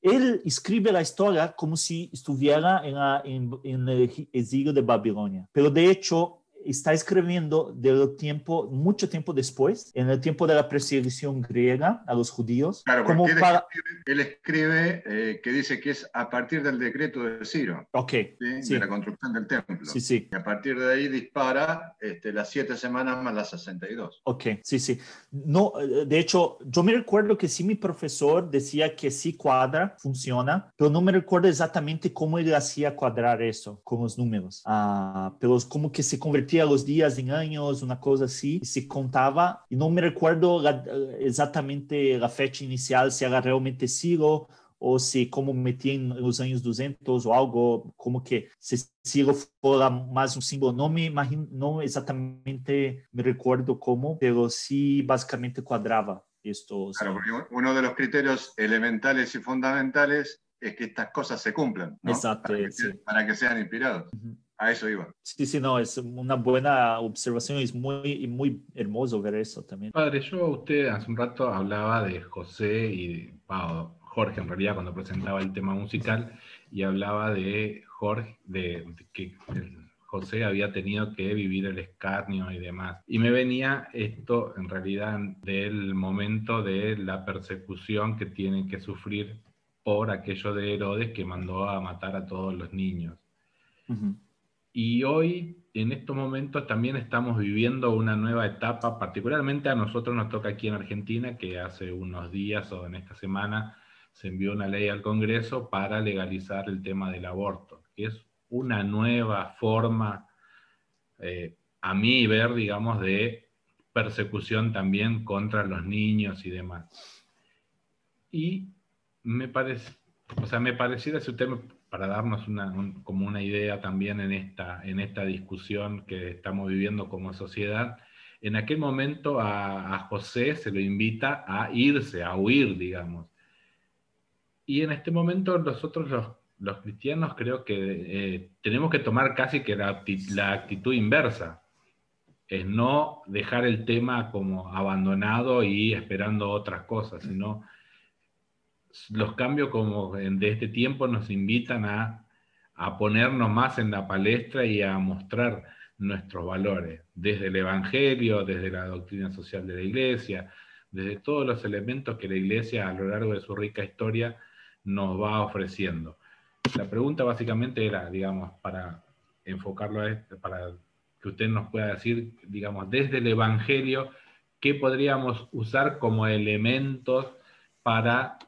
Él escribe la historia como si estuviera en, la, en, en el exilio de Babilonia, pero de hecho está escribiendo del tiempo, mucho tiempo después, en el tiempo de la persecución griega a los judíos. Claro, como él para... escribe, él escribe, eh, que dice que es a partir del decreto de Ciro, Ok, ¿sí? sí. de la construcción del templo. sí, sí. Y a partir de ahí dispara este, las siete semanas más las 62. Ok, sí, sí. No, eh, de hecho, yo me recuerdo que sí mi profesor decía que sí cuadra, funciona, pero no me recuerdo exactamente cómo él hacía cuadrar eso con los números. Ah, pero es como que se convertía los días en años, una cosa así, y se contaba, y no me recuerdo exactamente la fecha inicial, si era realmente Ciro ou se como metia nos anos 200 ou algo como que se Ciro fora mais um símbolo, não me imagino, não exatamente me recuerdo como, pero sí basicamente cuadraba esto. o Claro, porque uno de los criterios elementales y fundamentales es que estas cosas se cumplan, ¿no? Exacto, para, que, sí. para que sean inspirados. A eso iba. Sí, sí, no, es una buena observación, es muy, muy hermoso ver eso también. Padre, yo a usted hace un rato hablaba de José y Pau, Jorge en realidad cuando presentaba el tema musical y hablaba de Jorge, de, de que el- José había tenido que vivir el escarnio y demás. Y me venía esto en realidad del momento de la persecución que tiene que sufrir por aquello de Herodes que mandó a matar a todos los niños. Ujú. Y hoy, en estos momentos, también estamos viviendo una nueva etapa, particularmente a nosotros nos toca aquí en Argentina, que hace unos días o en esta semana se envió una ley al Congreso para legalizar el tema del aborto, que es una nueva forma, eh, a mí ver, digamos, de persecución también contra los niños y demás. Y me parece, o sea, me pareciera, si usted, me- para darnos una, un- como una idea también en esta, en esta discusión que estamos viviendo como sociedad, en aquel momento a, José se lo invita a irse, a huir, digamos. Y en este momento nosotros los, los cristianos creo que eh, tenemos que tomar casi que la, la actitud inversa. Es no dejar el tema como abandonado y esperando otras cosas, sino los cambios como de este tiempo nos invitan a, a ponernos más en la palestra y a mostrar nuestros valores, desde el Evangelio, desde la doctrina social de la Iglesia, desde todos los elementos que la Iglesia a lo largo de su rica historia nos va ofreciendo. La pregunta básicamente era, digamos, para enfocarlo a esto, para que usted nos pueda decir, digamos, desde el Evangelio, qué podríamos usar como elementos para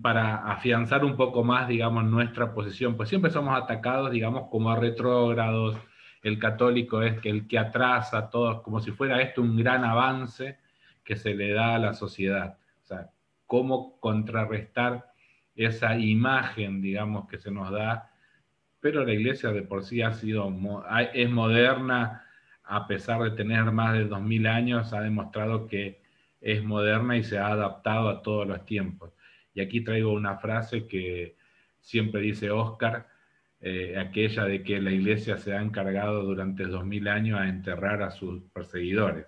para afianzar un poco más, digamos, nuestra posición. Pues siempre somos atacados, digamos, como retrógrados. El católico es que el que atrasa a todos, como si fuera esto un gran avance que se le da a la sociedad. O sea, cómo contrarrestar esa imagen, digamos, que se nos da. Pero la iglesia de por sí ha sido, es moderna, a pesar de tener más de 2000 años, ha demostrado que es moderna y se ha adaptado a todos los tiempos. Y aquí traigo una frase que siempre dice Oscar, eh, aquella de que la iglesia se ha encargado durante 2000 años a enterrar a sus perseguidores.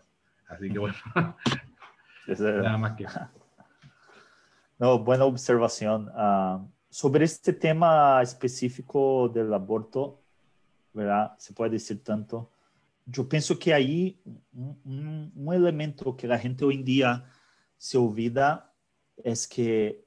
Así que bueno, nada más que... No, buena observación. Ah, sobre este tema específico del aborto, ¿verdad? Se puede decir tanto. Yo pienso que ahí un- un elemento que la gente hoy en día se olvida es que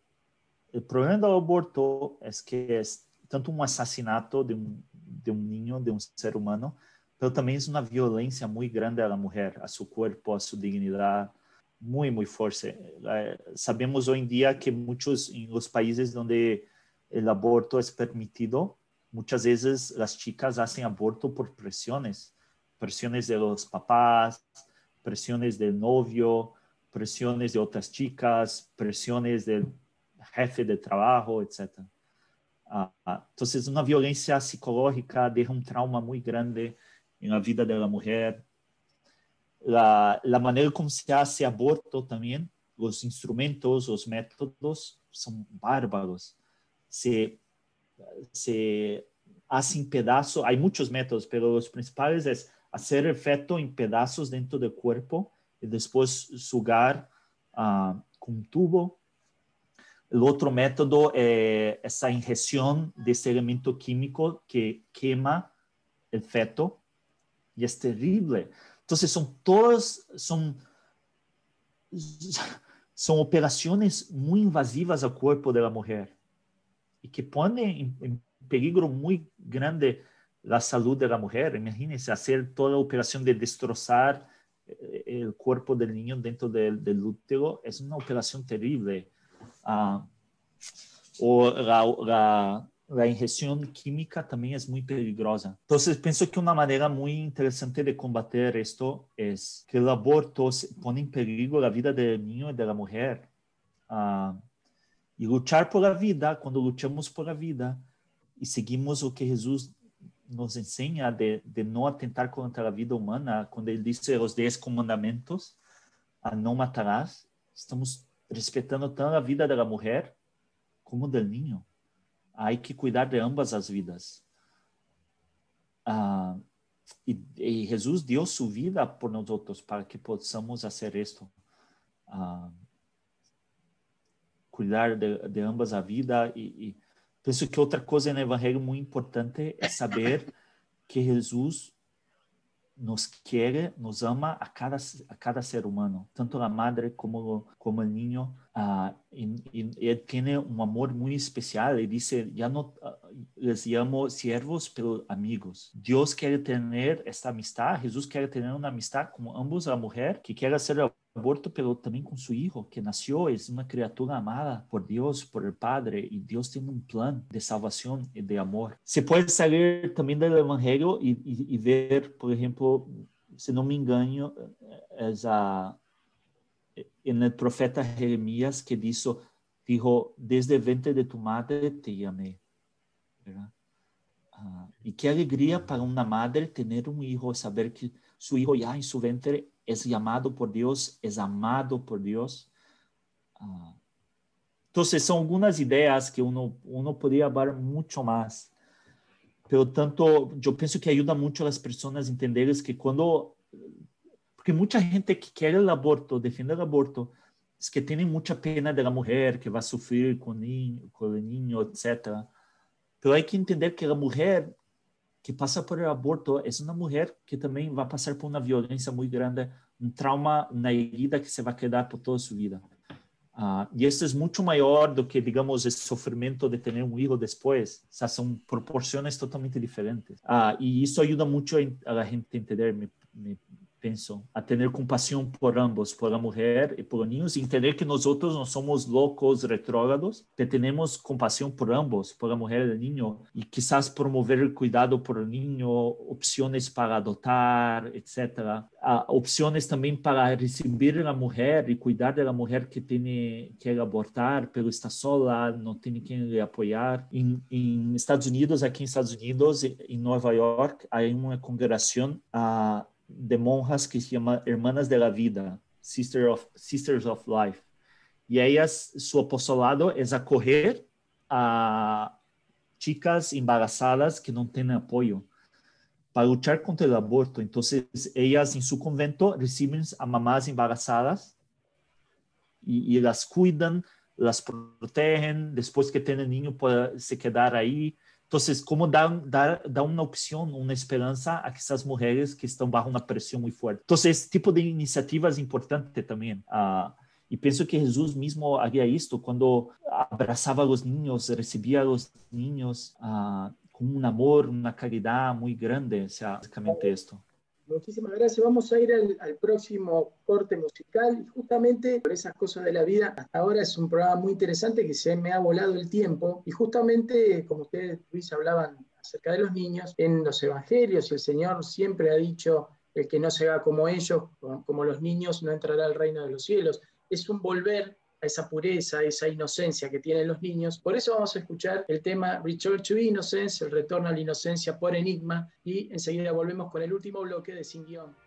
el problema del aborto es que es tanto un asesinato de un, de un niño, de un ser humano, pero también es una violencia muy grande a la mujer, a su cuerpo, a su dignidad, muy, muy fuerte. Eh, sabemos hoy en día que muchos, en los países donde el aborto es permitido, muchas veces las chicas hacen aborto por presiones, presiones de los papás, presiones del novio, presiones de otras chicas, presiones del jefe de trabajo, etc. Ah, ah, entonces, una violencia psicológica deja un trauma muy grande en la vida de la mujer, la, la manera como se hace aborto también, los instrumentos, los métodos son bárbaros. Se, se hacen pedazos, hay muchos métodos, pero los principales es hacer el feto en pedazos dentro del cuerpo y después sugar ah, con un tubo. El otro método es esa ingestión de ese elemento químico que quema el feto y es terrible. Entonces son todas, son, son operaciones muy invasivas al cuerpo de la mujer y que ponen en, peligro muy grande la salud de la mujer. Imagínense hacer toda la operación de destrozar eh, el cuerpo del niño dentro del, del útero, es una operación terrible. Ah, o la, la, la ingestión química también es muy peligrosa. Entonces, pienso que una manera muy interesante de combater esto es que el aborto pone en peligro la vida del niño y de la mujer. Uh, y luchar por la vida, cuando luchamos por la vida y seguimos lo que Jesús nos enseña de, de no atentar contra la vida humana, cuando Él dice los diez comandamentos, a no matarás, estamos respetando tanto la vida de la mujer como del niño. Hay que cuidar de ambas as vidas. Ah, e, e, Jesus deu sua vida por nós outros para que possamos fazer isto. Ah, cuidar de, de, ambas a vida e, e penso que outra coisa no evangelho muito importante é saber que Jesus nos quiere, nos ama a cada, a cada ser humano, tanto la madre como, como el niño. Uh, tiene un amor muy especial y dice, ya no uh, les llamo siervos, pero amigos. Dios quiere tener esta amistad, Jesús quiere tener una amistad con ambos, la mujer que quiere hacer aborto, pero también con su hijo, que nació, es una criatura amada por Dios, por el Padre, y Dios tiene un plan de salvación y de amor. Se puede salir también del Evangelio y, y, y ver, por ejemplo, si no me engaño, es a, en el profeta Jeremías que dijo, dijo, desde el ventre de tu madre te llamé. Uh, y qué alegría para una madre tener un hijo, saber que su hijo ya en su ventre es llamado por Dios, es amado por Dios. Uh, entonces, son algunas ideas que uno, uno podría hablar mucho más. Pero tanto, yo pienso que ayuda mucho a las personas a entender que cuando, porque mucha gente que quiere el aborto, defiende el aborto, es que tiene mucha pena de la mujer que va a sufrir con, niño, con el niño, etc. Pero hay que entender que la mujer que passa por el aborto é uma mulher que também vai passar por uma violência muito grande, um trauma, uma herida que se vai quedar por toda a sua vida. Uh, e isso é muito maior do que, digamos, o sofrimento de ter um filho depois. O sea, são proporções totalmente diferentes. Uh, e isso ajuda muito a, a gente entender, me, me penso, a ter compaixão por ambos, por a mulher e por os niños, e entender que nós outros não somos loucos retrógrados, que temos compaixão por ambos, por a mulher e o niño, e quizás promover o cuidado por o niño, opções para adotar, etc. Opções também para receber a mulher e cuidar da mulher que tem que abortar, pelo está sola, não tem quem lhe apoiar. Em, em Estados Unidos, aqui em Estados Unidos, em Nova York, há uma congregação uh, de monjas que se llama Hermanas de la Vida, Sister of, Sisters of Life. Y ellas, su apostolado es acoger a chicas embarazadas que no tienen apoyo para luchar contra el aborto. Entonces, ellas en su convento reciben a mamás embarazadas y, y las cuidan, las protegen, después que tienen niño puede se quedar ahí, Entonces, como dar, dar, dar una opción, una esperanza a esas mujeres que están bajo una presión muy fuerte. Entonces, ese tipo de iniciativa es importante también. Uh, y pienso que Jesús mismo haría esto cuando abrazaba a los niños, recibía a los niños uh, con un amor, una caridad muy grande. O sea, básicamente esto. Muchísimas gracias. Vamos a ir al, próximo corte musical y justamente por esas cosas de la vida, hasta ahora es un programa muy interesante que se me ha volado el tiempo y justamente, como ustedes, Luis, hablaban acerca de los niños, en los evangelios el Señor siempre ha dicho, el que no se haga como ellos, como los niños, no entrará al reino de los cielos. Es un volver esa pureza, esa inocencia que tienen los niños. Por eso vamos a escuchar el tema Return to Innocence, el retorno a la inocencia por Enigma, y enseguida volvemos con el último bloque de Sin Guión.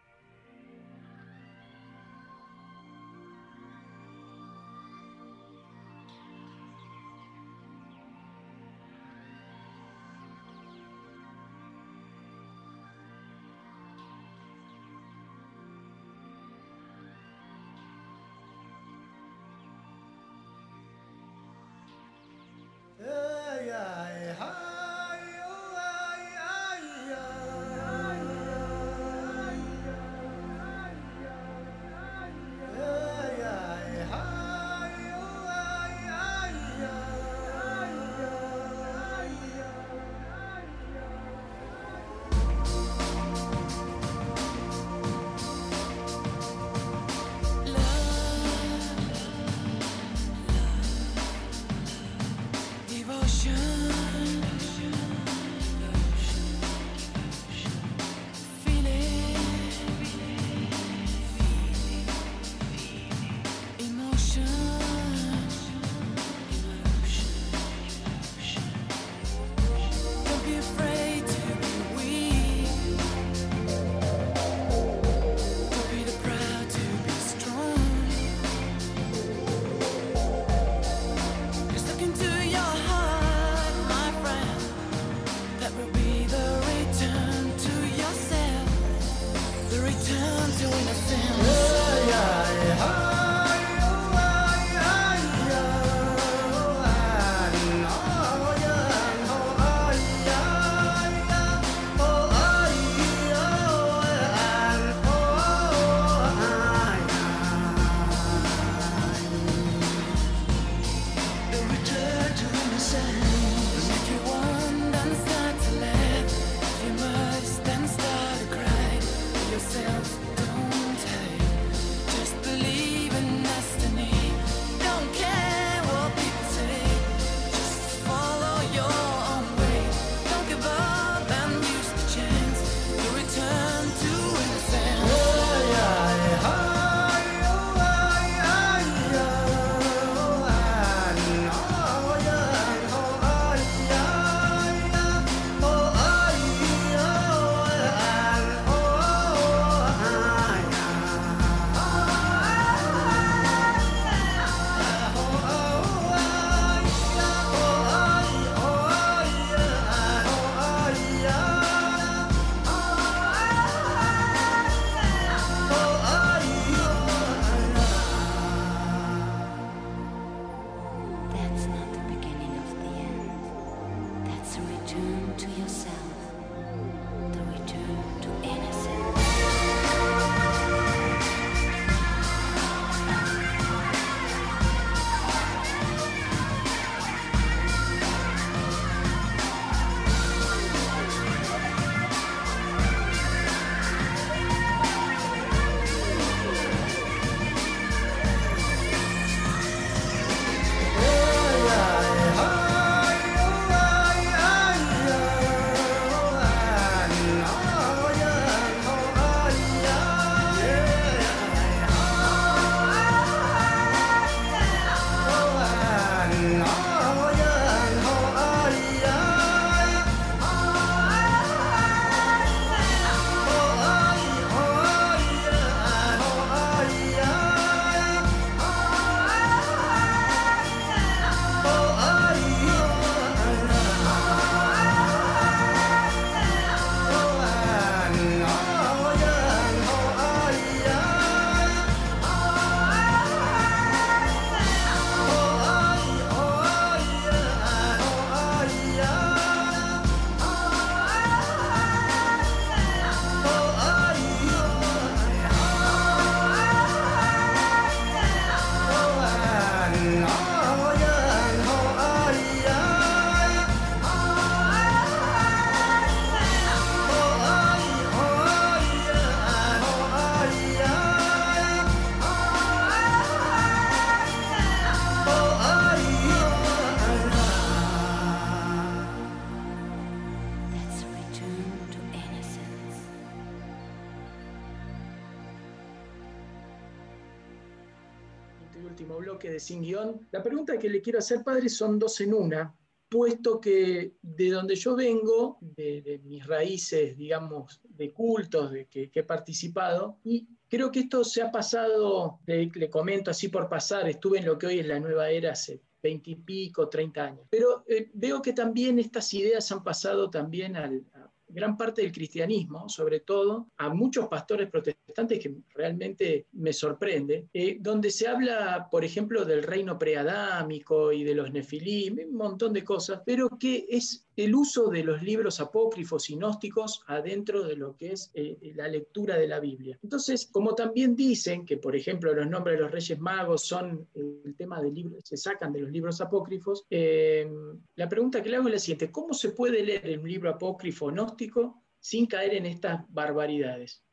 Sin Guión. La pregunta que le quiero hacer, padre, son dos en una, puesto que de donde yo vengo, de, mis raíces, digamos, de cultos de que, he participado, y creo que esto se ha pasado, le, comento así por pasar, estuve en lo que hoy es la nueva era hace 20 y pico, 30 años. Pero eh, veo que también estas ideas han pasado también al, gran parte del cristianismo, sobre todo a muchos pastores protestantes que realmente me sorprende, eh, donde se habla, por ejemplo, del reino preadámico y de los nefilim, un montón de cosas, pero que es el uso de los libros apócrifos y gnósticos adentro de lo que es eh, la lectura de la Biblia. Entonces, como también dicen que, por ejemplo, los nombres de los reyes magos son eh, el tema del libro, se sacan de los libros apócrifos, eh, la pregunta que le hago es la siguiente, ¿cómo se puede leer un libro apócrifo gnóstico sin caer en estas barbaridades?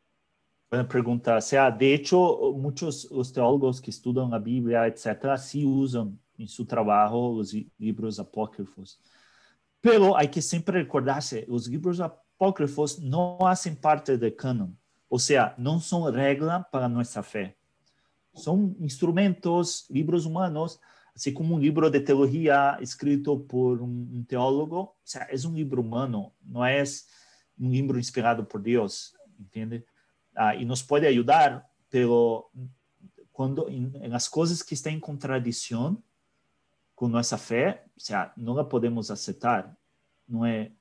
Buena pregunta. O sea, de hecho, muchos los teólogos que estudian la Biblia, etcétera, sí usan en su trabajo los li- libros apócrifos. Pero hay que siempre recordarse, los libros apócrifos no hacen parte del canon. O sea, no son regla para nuestra fe. Son instrumentos, libros humanos, así como un libro de teología escrito por un, un teólogo. O sea, es un libro humano, no es un libro inspirado por Dios, ¿entiende? Ah, y nos puede ayudar, pero cuando en, en las cosas que están en contradicción con nuestra fe, o sea, no la podemos aceptar, no es,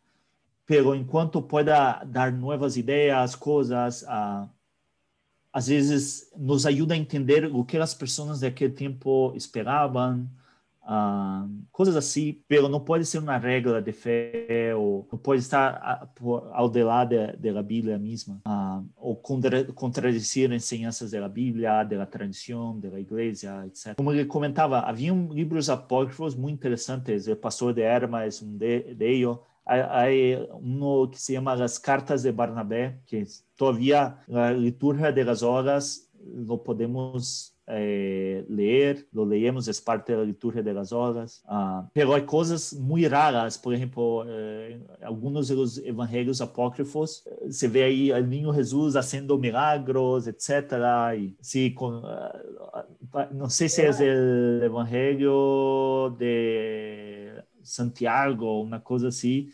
pero en cuanto pueda dar nuevas ideas, cosas, ah, às vezes nos ajuda a entender o que as pessoas daquele tempo esperavam, ah, coisas assim, pero não pode ser uma regra de fé ou não pode estar ah, ao de lá da Bíblia mesma, ah, ou contra, contradizer ensinanças da Bíblia, da tradição, da igreja, etc. Como ele comentava, havia livros apócrifos muito interessantes, o pastor de Hermas, um de, de ellos, hay uno que se llama las cartas de Barnabé, que todavía la liturgia de las horas lo podemos eh, leer, lo leemos, es parte de la liturgia de las horas, uh, pero hay cosas muy raras, por ejemplo, eh, algunos de los evangelios apócrifos, eh, se ve ahí al niño Jesús haciendo milagros, etcétera, y sí, con, no sé si es el evangelio de Santiago, una cosa así,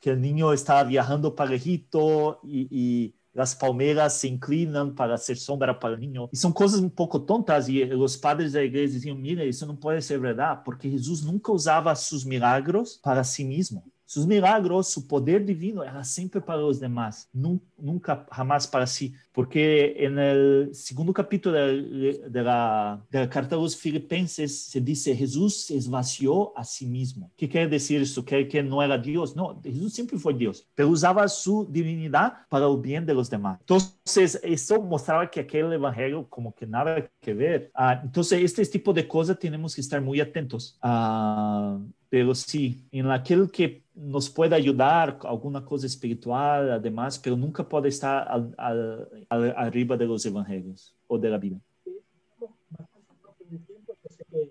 que el niño estaba viajando para Egipto y, y, las palmeras se inclinan para hacer sombra para el niño. Y son cosas un poco tontas y los padres de la iglesia decían, mira, eso no puede ser verdad, porque Jesús nunca usaba sus milagros para sí mismo. Sus milagros, su poder divino era siempre para los demás, nunca, jamás para sí. porque en el segundo capítulo de, de la, de la carta a los filipenses se dice Jesús se esvació a sí mismo. ¿Qué quiere decir eso? Que, que no era Dios. No, Jesús siempre fue Dios, pero usaba su divinidad para el bien de los demás. Entonces, eso mostraba que aquel evangelio como que nada que ver. Ah, entonces, este tipo de cosas tenemos que estar muy atentos. Ah, pero sí, en aquel que nos puede ayudar, alguna cosa espiritual, además, pero nunca puede estar al, al, al, arriba de los evangelios o de la Biblia.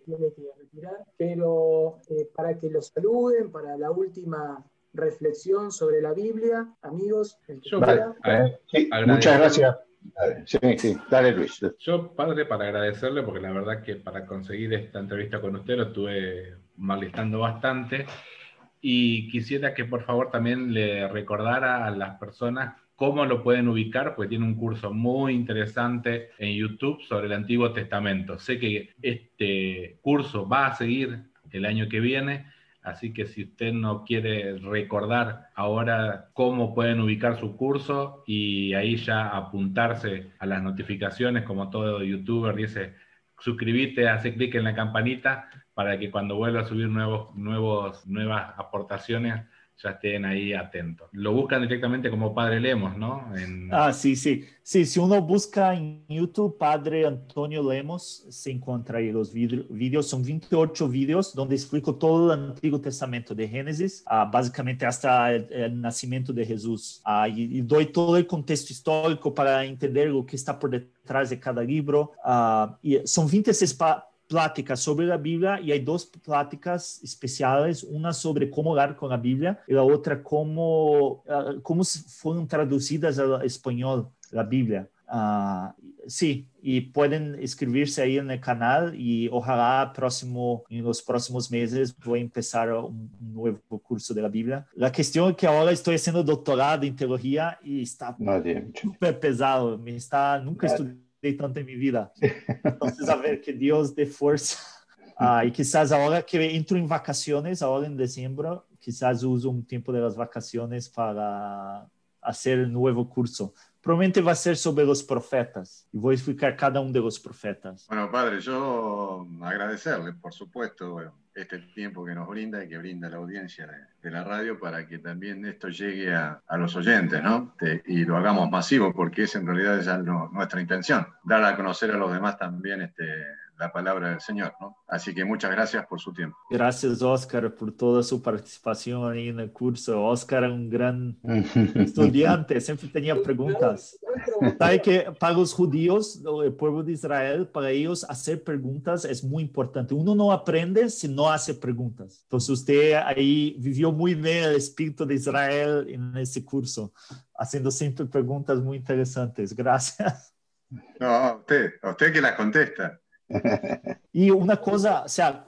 tiene que retirar, pero eh, para que los saluden, para la última reflexión sobre la Biblia, amigos. El que Vale, quiera. sí, muchas gracias. Sí, sí, dale Luis. Yo, padre, para agradecerle, porque la verdad que para conseguir esta entrevista con usted lo estuve malistando bastante. Y quisiera que por favor también le recordara a las personas cómo lo pueden ubicar, pues tiene un curso muy interesante en YouTube sobre el Antiguo Testamento. Sé que este curso va a seguir el año que viene, así que si usted no quiere recordar ahora cómo pueden ubicar su curso y ahí ya apuntarse a las notificaciones, como todo youtuber dice, suscribirte, hace clic en la campanita para que cuando vuelva a subir nuevos, nuevos, nuevas aportaciones ya estén ahí atentos. Lo buscan directamente como Padre Lemos, ¿no? En- Ah, sí, sí. Sí, si uno busca en YouTube Padre Antonio Lemos, se encuentra ahí los vídeos. Son 28 vídeos donde explico todo el Antiguo Testamento de Génesis, ah, básicamente hasta el, el nacimiento de Jesús. Ah, y, y doy todo el contexto histórico para entender lo que está por detrás de cada libro. Ah, y son 26 pa- pláticas sobre la Biblia y hay dos pláticas especiales, una sobre cómo hablar con la Biblia y la otra cómo, ah, cómo fueron traducidas al español la Biblia. Ah, sí, y pueden inscribirse ahí en el canal y ojalá próximo, en los próximos meses voy a empezar un un nuevo curso de la Biblia. La cuestión es que ahora estoy haciendo doctorado en teología y está súper pesado. Me está, nunca estudié tanto en mi vida. Entonces, a ver, que Dios dé fuerza. Ah, y quizás ahora que entro en vacaciones, ahora en diciembre, quizás uso un tiempo de las vacaciones para hacer el nuevo curso. Probablemente va a ser sobre los profetas voy a explicar cada uno de los profetas. Bueno, padre, yo agradecerle, por supuesto, este tiempo que nos brinda y que brinda la audiencia de, la radio para que también esto llegue a, los oyentes, ¿no? Y lo hagamos masivo, porque es en realidad nuestra intención, dar a conocer a los demás también este, la palabra del Señor, ¿no? Así que muchas gracias por su tiempo. Gracias, Oscar, por toda su participación ahí en el curso. Oscar es un gran estudiante, siempre tenía preguntas. Sabe que para los judíos, el pueblo de Israel, para ellos hacer preguntas es muy importante. Uno no aprende si no hace preguntas. Entonces usted ahí vivió muy bien el espíritu de Israel en ese curso, haciendo siempre preguntas muy interesantes. Gracias. No, a usted, a usted que las contesta. Y una cosa, o sea,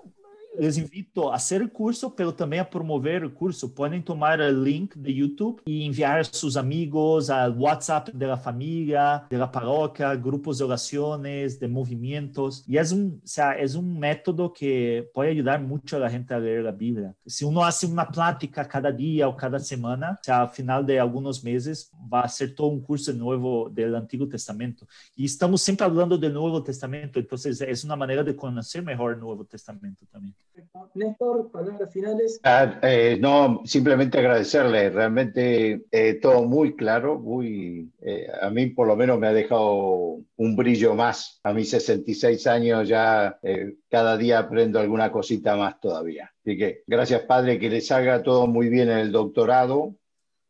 les invito a hacer el curso, pero también a promover el curso. Pueden tomar el link de YouTube y enviar a sus amigos al WhatsApp de la familia, de la parroquia, grupos de oraciones, de movimientos. Y es un, o sea, es un método que puede ayudar mucho a la gente a leer la Biblia. Si uno hace una plática cada día o cada semana, o sea, al final de algunos meses va a ser todo un curso nuevo del Antiguo Testamento. Y estamos siempre hablando del Nuevo Testamento, entonces es una manera de conocer mejor el Nuevo Testamento también. Néstor, palabras finales. Ah, eh, no, simplemente agradecerle, realmente eh, todo muy claro, muy, eh, a mí por lo menos me ha dejado un brillo más. A mis 66 años ya eh, cada día aprendo alguna cosita más todavía. Así que gracias Padre, que les salga todo muy bien en el doctorado,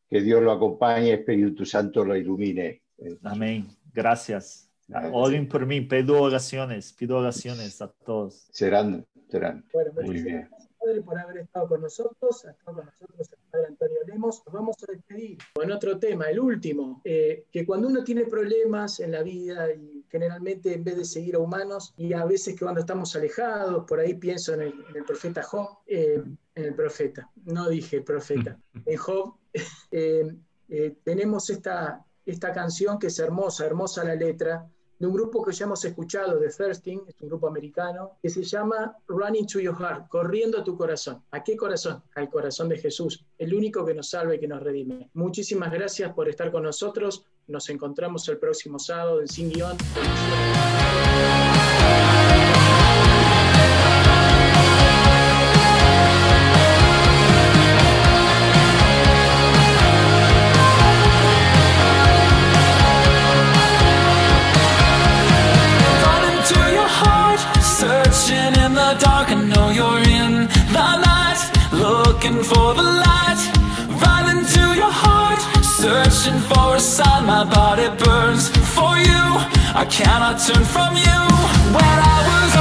que Dios lo acompañe, Espíritu Santo lo ilumine. Eh, Amén. Gracias. Gracias. Oren por mí, pido oraciones, pido oraciones a todos. serán, Bueno, Muy bien. gracias, Padre, por haber estado con nosotros. Ha estado con nosotros el Padre Antonio Lemos. Nos vamos a despedir con otro tema, el último, eh, que cuando uno tiene problemas en la vida y generalmente en vez de seguir a humanos y a veces que cuando estamos alejados, por ahí pienso en el, en el profeta Job, eh, en el profeta, no dije profeta, en Job, eh, eh, tenemos esta, esta canción que es hermosa, hermosa la letra, de un grupo que ya hemos escuchado de Thirsting, es un grupo americano, que se llama Running to Your Heart, corriendo a tu corazón. ¿A qué corazón? Al corazón de Jesús, el único que nos salva y que nos redime. Muchísimas gracias por estar con nosotros. Nos encontramos el próximo sábado en Sin Guión. I cannot turn from you. When I was